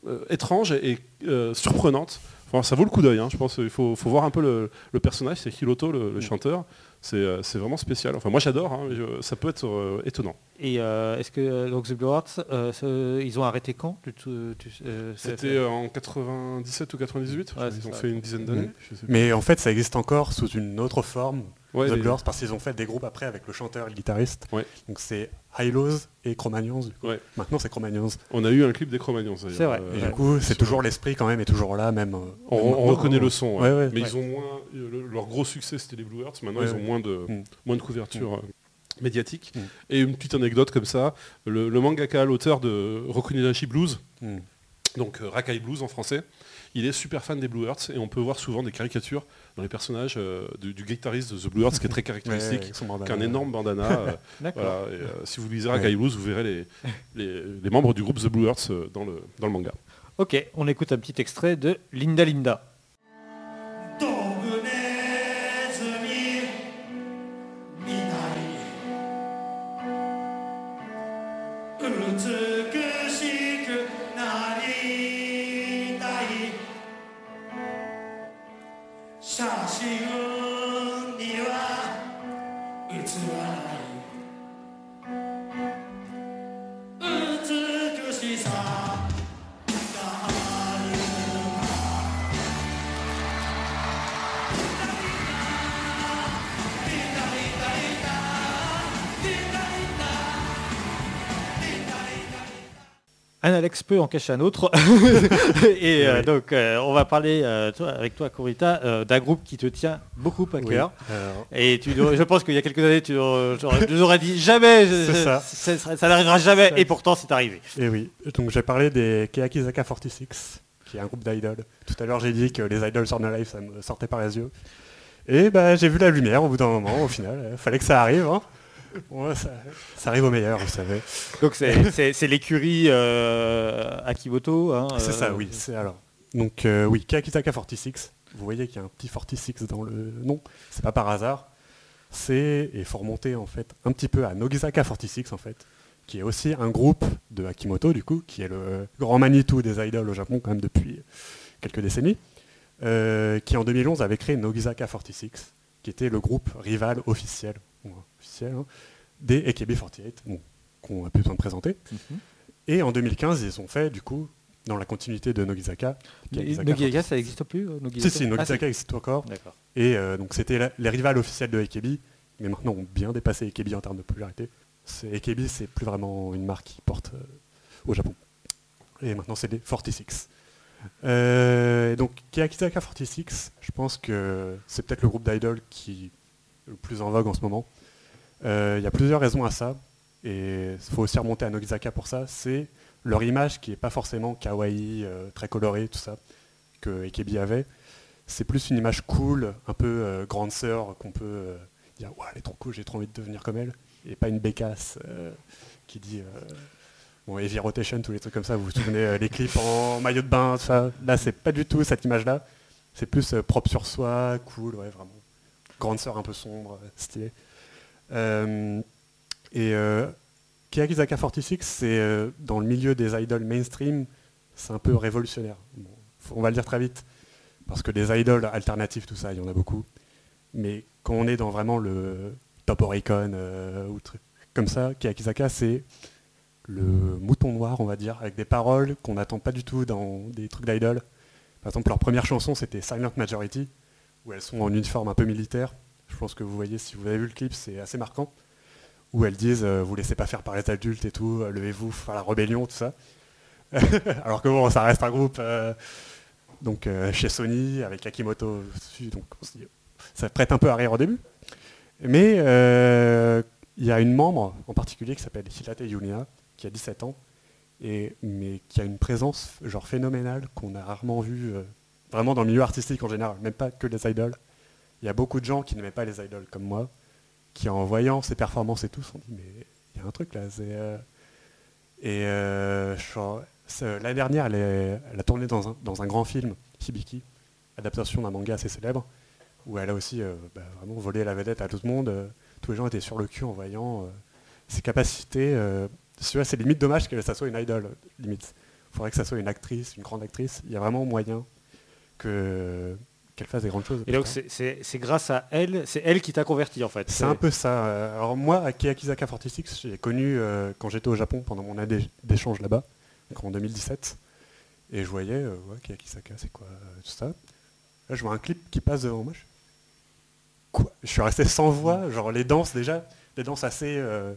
E: euh, étrange et, euh, surprenante. Enfin, ça vaut le coup d'œil, hein, je pense. Il faut, faut voir un peu le, le personnage, c'est Hiroto, le, le chanteur. C'est euh, c'est vraiment spécial. Enfin, moi j'adore, hein, ça peut être euh, étonnant.
B: Et euh, est-ce que donc The Blue Hearts, euh, ce- ils ont arrêté quand? Tu, tu- tu- euh, ça-
E: C'était euh, en 97 ou 98,
B: Ouais,
E: ils ont
B: ça.
E: fait une dizaine d'années.
D: Mais en fait, ça existe encore sous une autre forme.
E: Ouais,
D: The Blurs, parce qu'ils ont fait des groupes après avec le chanteur et le guitariste.
E: Ouais.
D: Donc c'est Hylos et Cro-Magnons. du coup.
E: Ouais.
D: Maintenant c'est Cro-Magnons.
E: On a eu un clip des Cro-Magnons d'ailleurs.
B: C'est vrai.
E: Euh,
D: Et
B: Ouais.
D: du coup, c'est toujours l'esprit quand même est toujours là, même. euh,
E: On,
D: même
E: on
D: maintenant,
E: reconnaît le son, ouais.
D: Ouais, ouais.
E: mais
B: Ouais.
E: ils ont moins. le- leur gros succès c'était les Blue Hearts, maintenant
D: Ouais,
E: ils ont
D: ouais.
E: moins de,
D: Mm.
E: moins de couverture euh, médiatique.
D: Mm.
E: Et une petite anecdote comme ça, le, le mangaka, l'auteur de Rokuninashi Blues, donc euh, Rakai Blues en français, il est super fan des Blue Hearts et on peut voir souvent des caricatures dans les personnages euh, du, du guitariste de The Blue Hearts qui est très
D: Ouais,
E: caractéristique.
D: avec son bandana.
E: Qu'un énorme bandana. euh,
B: D'accord.
E: voilà, et, euh, si vous lisez Rakai Blues, vous verrez les, les, les membres du groupe The Blue Hearts euh, dans le, dans le manga.
B: Ok, on écoute un petit extrait de Linda Linda. Alex peut en cacher un autre. et euh,
D: Oui.
B: donc, euh, on va parler euh, toi, avec toi, Corita, d'un groupe qui te tient beaucoup à cœur. Et tu, dois- je pense qu'il y a quelques années, tu nous aurais dit jamais, je-
D: ça.
B: ça, ça- ça n'arrivera jamais. Et pourtant, c'est arrivé.
D: Et oui, donc j'ai parlé des Keyakizaka 46, qui est un groupe d'idoles. Tout à l'heure j'ai dit que les idoles sur No Life, ça me sortait par les yeux. Et bah j'ai vu la lumière au bout d'un moment, au final. Fallait que ça arrive. Hein. Ouais, ça, ça arrive au meilleur, vous savez.
B: Donc, c'est- l'écurie euh, Akimoto. hein,
D: C'est
B: euh,
D: ça, oui. C'est alors. Donc euh, oui, Keyakizaka 46. Vous voyez qu'il y a un petit 46 dans le nom. C'est pas par hasard. C'est et faut remonter en fait un petit peu à Nogizaka 46 en fait, qui est aussi un groupe de Akimoto du coup, qui est le grand Manitou des idoles au Japon quand même depuis quelques décennies, euh, qui en 2011 avait créé Nogizaka 46, qui était le groupe rival officiel, bon, officiel hein, des AKB48, bon, qu'on a plus besoin de présenter.
B: Mhm.
D: Et en 2015, ils ont fait, du coup, dans la continuité de Nogizaka.
B: Nogizaka,
D: 46.
B: ça n'existe plus euh,
D: Si, si,
B: Ah,
D: Nogizaka existe encore. Et euh, donc, c'était les rivales officiels de AKB, mais maintenant ont bien dépassé AKB en termes de popularité. AKB, c'est plus vraiment une marque qui porte euh, au Japon. Et maintenant, c'est les 46. Euh, et donc, Kiyakizaka 46, je pense que c'est peut-être le groupe d'idoles qui est le plus en vogue en ce moment. Euh, Il y a plusieurs raisons à ça. Et il faut aussi remonter à Nogizaka pour ça. C'est leur image qui n'est pas forcément kawaii, euh, très colorée, tout ça, que AKB avait. C'est plus une image cool, un peu euh, grande sœur, qu'on peut dire Ouais, elle est trop cool, j'ai trop envie de devenir comme elle. Et pas une bécasse qui dit bon, Heavy Rotation, tous les trucs comme ça. Vous vous souvenez, les clips en maillot de bain, tout ça. Là, c'est pas du tout cette image-là. C'est plus propre sur soi, cool, ouais, vraiment. Grande sœur un peu sombre, stylée. Euh, et euh, Kiyakizaka 46, c'est euh, dans le milieu des idoles mainstream, c'est un peu révolutionnaire. On va le dire très vite, parce que des idoles alternatives, tout ça, il y en a beaucoup. Mais quand on est dans vraiment le top Oricon euh, ou truc comme ça, Kiyakizaka, c'est le mouton noir, on va dire, avec des paroles qu'on n'attend pas du tout dans des trucs d'idoles. Par exemple, leur première chanson, c'était Silent Majority, où elles sont en uniforme un peu militaire. Je pense que vous voyez, si vous avez vu le clip, c'est assez marquant. Où elles disent, euh, vous laissez pas faire par les adultes et tout, euh, levez-vous, faire la rébellion, tout ça. Alors que bon, ça reste un groupe euh, donc euh, chez Sony avec Akimoto dessus, donc ça prête un peu à rire au début. Mais il y a une membre en particulier qui s'appelle Hilate Yunia, qui a 17 ans, et, mais qui a une présence genre phénoménale qu'on a rarement vue vraiment dans le milieu artistique en général, même pas que les idoles. Il y a beaucoup de gens qui n'aimaient pas les idoles comme moi, qui en voyant ses performances et tout, se sont dit mais il y a un truc là. euh, Et euh, l'année dernière, elle, a tourné dans un, grand film, Hibiki, adaptation d'un manga assez célèbre, où elle a aussi euh, bah, vraiment volé la vedette à tout le monde. euh, tous les gens étaient sur le cul en voyant euh, ses capacités. c'est limite dommage que ça soit une idole, limite. Il faudrait que ça soit une actrice, une grande actrice. Il y a vraiment moyen que qu'elle fasse des grandes choses.
B: Et donc c'est- grâce à elle, c'est elle qui t'a converti en fait.
D: C'est un peu ça. Alors moi, à Kiyakizaka 46, j'ai connu euh, quand j'étais au Japon pendant mon année d'échange là-bas, en 2017. Et je voyais, euh, ouais, c'est quoi euh, tout ça. Là, je vois un clip qui passe devant moi. Je, quoi? Je suis resté sans voix. Genre les danses déjà, des danses assez, euh,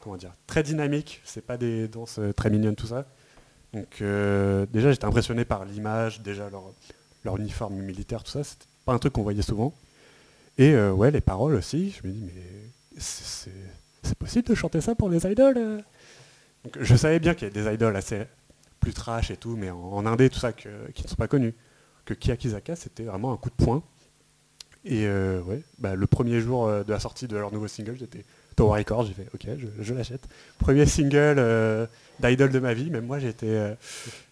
D: comment dire, très dynamiques. C'est pas des danses très mignonnes tout ça. Donc déjà, j'étais impressionné par l'image, déjà leur, leur uniforme militaire, tout ça. C'était pas un truc qu'on voyait souvent. Et euh, ouais, les paroles aussi, je me dis, mais c'est- possible de chanter ça pour les idoles euh? Je savais bien qu'il y a des idoles assez plus trash et tout, mais en, indé, tout ça, qui ne sont pas connus. Que Kiyakizaka, c'était vraiment un coup de poing. Et euh, ouais, bah, le premier jour de la sortie de leur nouveau single, j'étais Tower Records, j'ai fait, ok, je, je l'achète. Premier single euh, d'idol de ma vie, même moi j'étais, euh,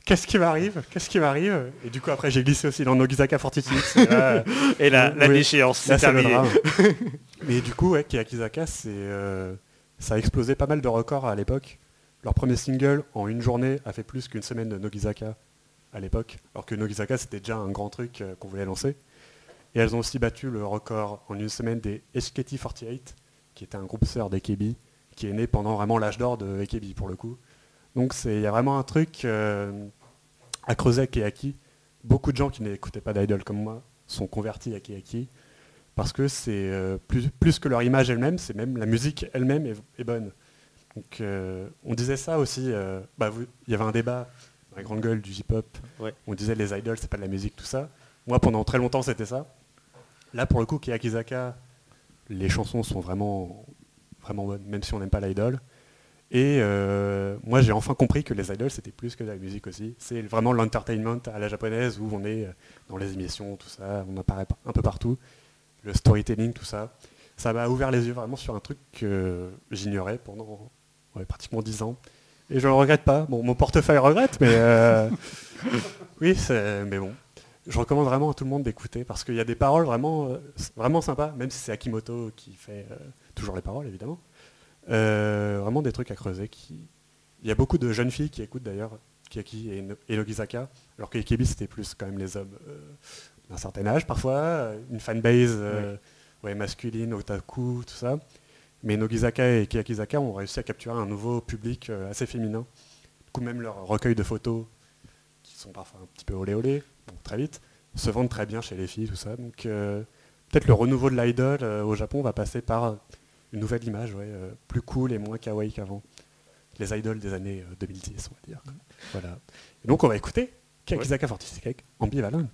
D: qu'est-ce qui m'arrive? Qu'est-ce qui m'arrive? Et du coup après j'ai glissé aussi dans Nogizaka 46. et là,
B: Et la, la
D: Oui.
B: déchéance, c'est terminé.
D: Mais du coup, ouais, Kiyakizaka, c'est, euh, ça a explosé pas mal de records à l'époque. Leur premier single, en une journée, a fait plus qu'une semaine de Nogizaka à l'époque. Alors que Nogizaka, c'était déjà un grand truc euh, qu'on voulait lancer. Et elles ont aussi battu le record en une semaine des HKT48, qui était un groupe sœur d'AKB, qui est né pendant vraiment l'âge d'or de AKB pour le coup. Donc c'est- il y a vraiment un truc euh, à creuser à Keyaki. Beaucoup de gens qui n'écoutaient pas d'idol comme moi sont convertis à Keyaki parce que c'est euh, plus, plus que leur image elle-même, c'est même la musique elle-même est, est bonne. Donc euh, on disait ça aussi, bah, vous- il y avait un débat la grande gueule du hip-hop,
B: Ouais.
D: on disait les idols c'est pas de la musique, tout ça. Moi pendant très longtemps c'était ça. Là pour le coup, Kiyakizaka, les chansons sont vraiment, vraiment bonnes, même si on n'aime pas l'idol. Et euh, moi j'ai enfin compris que les idols c'était plus que de la musique aussi. C'est vraiment l'entertainment à la japonaise où on est euh, dans les émissions, tout ça, on apparaît un peu partout. Le storytelling, tout ça. Ça m'a ouvert les yeux vraiment sur un truc que j'ignorais pendant ouais, pratiquement 10 ans. Et je ne le regrette pas. Bon, mon portefeuille regrette, mais euh, oui, mais bon. Je recommande vraiment à tout le monde d'écouter parce qu'il y a des paroles vraiment, euh, vraiment sympas, même si c'est Akimoto qui fait euh, toujours les paroles, évidemment. Euh, vraiment des trucs à creuser. Qui... Il y a beaucoup de jeunes filles qui écoutent d'ailleurs Kiyaki et, Nogizaka, alors que Ikibi c'était plus quand même les hommes euh, d'un certain âge parfois, une fanbase ouais, masculine, otaku, tout ça. Mais Nogizaka et Kiyakizaka ont réussi à capturer un nouveau public assez féminin. Du coup, même leurs recueils de photos, qui sont parfois un petit peu olé olé, très vite, se vendent très bien chez les filles, tout ça. Donc euh, peut-être le renouveau de l'idol euh, au Japon va passer par une nouvelle image, ouais, euh, plus cool et moins kawaii qu'avant. Les idoles des années euh, 2010, on va dire. Voilà. Et donc on va écouter Kakizaka 46 avec Ambivalent.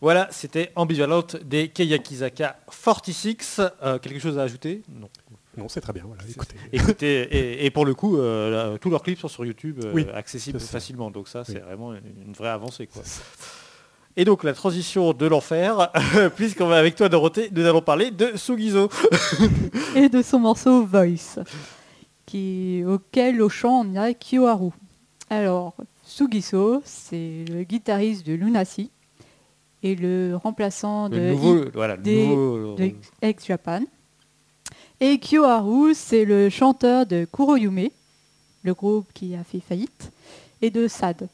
B: Voilà, c'était Ambivalente des Keyakizaka 46. Euh, quelque chose à ajouter? Non.
D: Non, c'est très bien, voilà, écoutez.
B: Écoutez, et, et pour le coup, euh, là, tous leurs clips sont sur YouTube, euh,
D: Oui,
B: accessibles facilement. Donc ça, c'est
D: Oui.
B: vraiment une, une vraie avancée. Quoi. Et donc la transition de l'enfer, puisqu'on va avec toi Dorothée, nous allons parler de Sugizo.
C: et de son morceau Voice, qui, auquel au chant on dirait Kyoharu. Alors, Sugiso, c'est le guitariste de Lunacy et le remplaçant de,
B: Le nouveau, voilà, le
C: des-
B: nouveau-
C: de Ex Japan. Et Kyoharu, c'est le chanteur de Kuroyume, le groupe qui a fait faillite, et de Sad.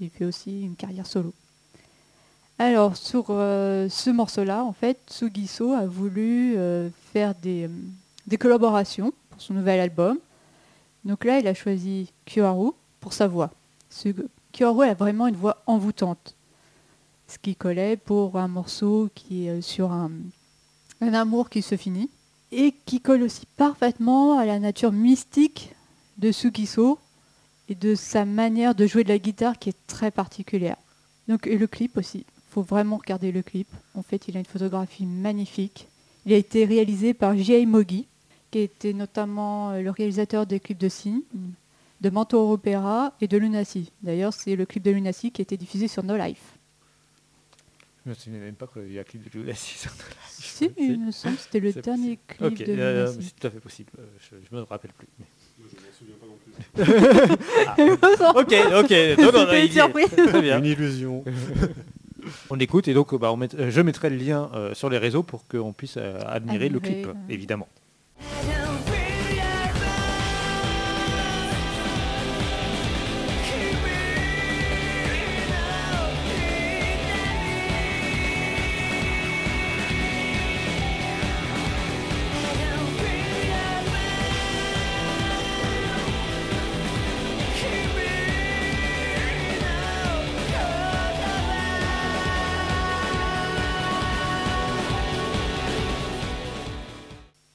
C: Il fait aussi une carrière solo. Alors, sur euh, ce morceau-là, en fait, Sugiso a voulu euh, faire des, euh, des collaborations pour son nouvel album. Donc là, il a choisi Kyoharu pour sa voix. Ce- Kyoharu a vraiment une voix envoûtante. Ce qui collait pour un morceau qui est euh, sur un, amour qui se finit et qui colle aussi parfaitement à la nature mystique de Sugiso et de sa manière de jouer de la guitare qui est très particulière. Donc, et le clip aussi. Il faut vraiment regarder le clip. En fait, il a une photographie magnifique. Il a été réalisé par J.I. Mogi, qui était notamment euh, le réalisateur des clips de Signe, de Mentor Opera et de Lunacy. D'ailleurs, c'est le clip de Lunacy qui a été diffusé sur No Life.
B: Je me souviens même pas qu'il y a un clip de No Life.
C: Si, il me semble que c'était le dernier clip
B: Ok,
C: de
B: euh, c'est tout à fait possible. Euh, Je, je me rappelle plus. mais-
C: ok,
B: Ok, ok. Non, non, non,
C: C'était une
B: il-
C: surprise.
B: Très bien.
D: Une illusion.
B: On écoute et donc bah, on met- euh, je mettrai le lien euh, sur les réseaux pour qu'on puisse euh, admirer le clip, évidemment.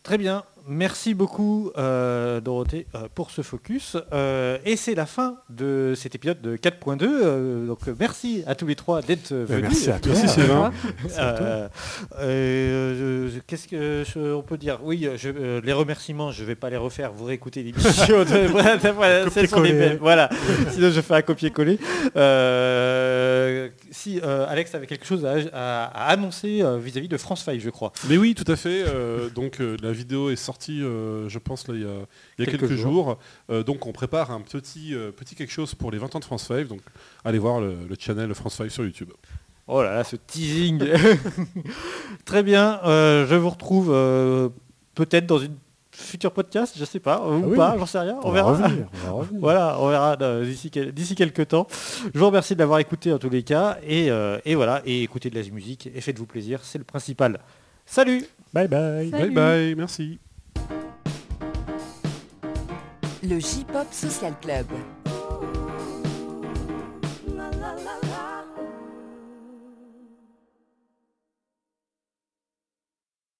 B: Très bien, merci beaucoup euh, Dorothée euh, pour ce focus. Euh, et c'est la fin de cet épisode de 4.2. euh, donc merci à tous les trois d'être venus.
D: Merci à toi.
E: Merci Sylvain.
B: Euh, euh, Qu'est-ce que je- on peut dire? Oui, je- euh, les remerciements, je vais pas les refaire. Vous réécoutez l'émission. de- voilà, voilà, sont les mêmes. Voilà. Sinon, je fais un copier-coller. Euh, si euh, Alex avait quelque chose à, à- à annoncer euh, vis-à-vis de France 5, je crois.
E: Mais oui, tout à fait. euh, donc euh, la vidéo est sortie, euh, je pense, là, il y a, il y a
B: Quelques
E: quelques, jours. Euh, donc on prépare un petit, euh, petit quelque chose pour les 20 ans de France 5. Donc allez voir le, le channel France 5 sur YouTube.
B: Oh là là, ce teasing. Très bien. euh, je vous retrouve euh, peut-être dans une future podcast, je sais pas, ou
D: Ah oui.
B: pas, j'en sais rien. On, verra.
D: revenir. On.
B: Voilà, on verra d'ici quel- d'ici quelques temps. Je vous remercie de l'avoir écouté en tous les cas. Et, euh, et voilà, et écoutez de la musique et faites-vous plaisir, c'est le principal. Salut
D: Bye bye.
C: Salut.
E: Bye bye, merci
A: le J-Pop Social Club.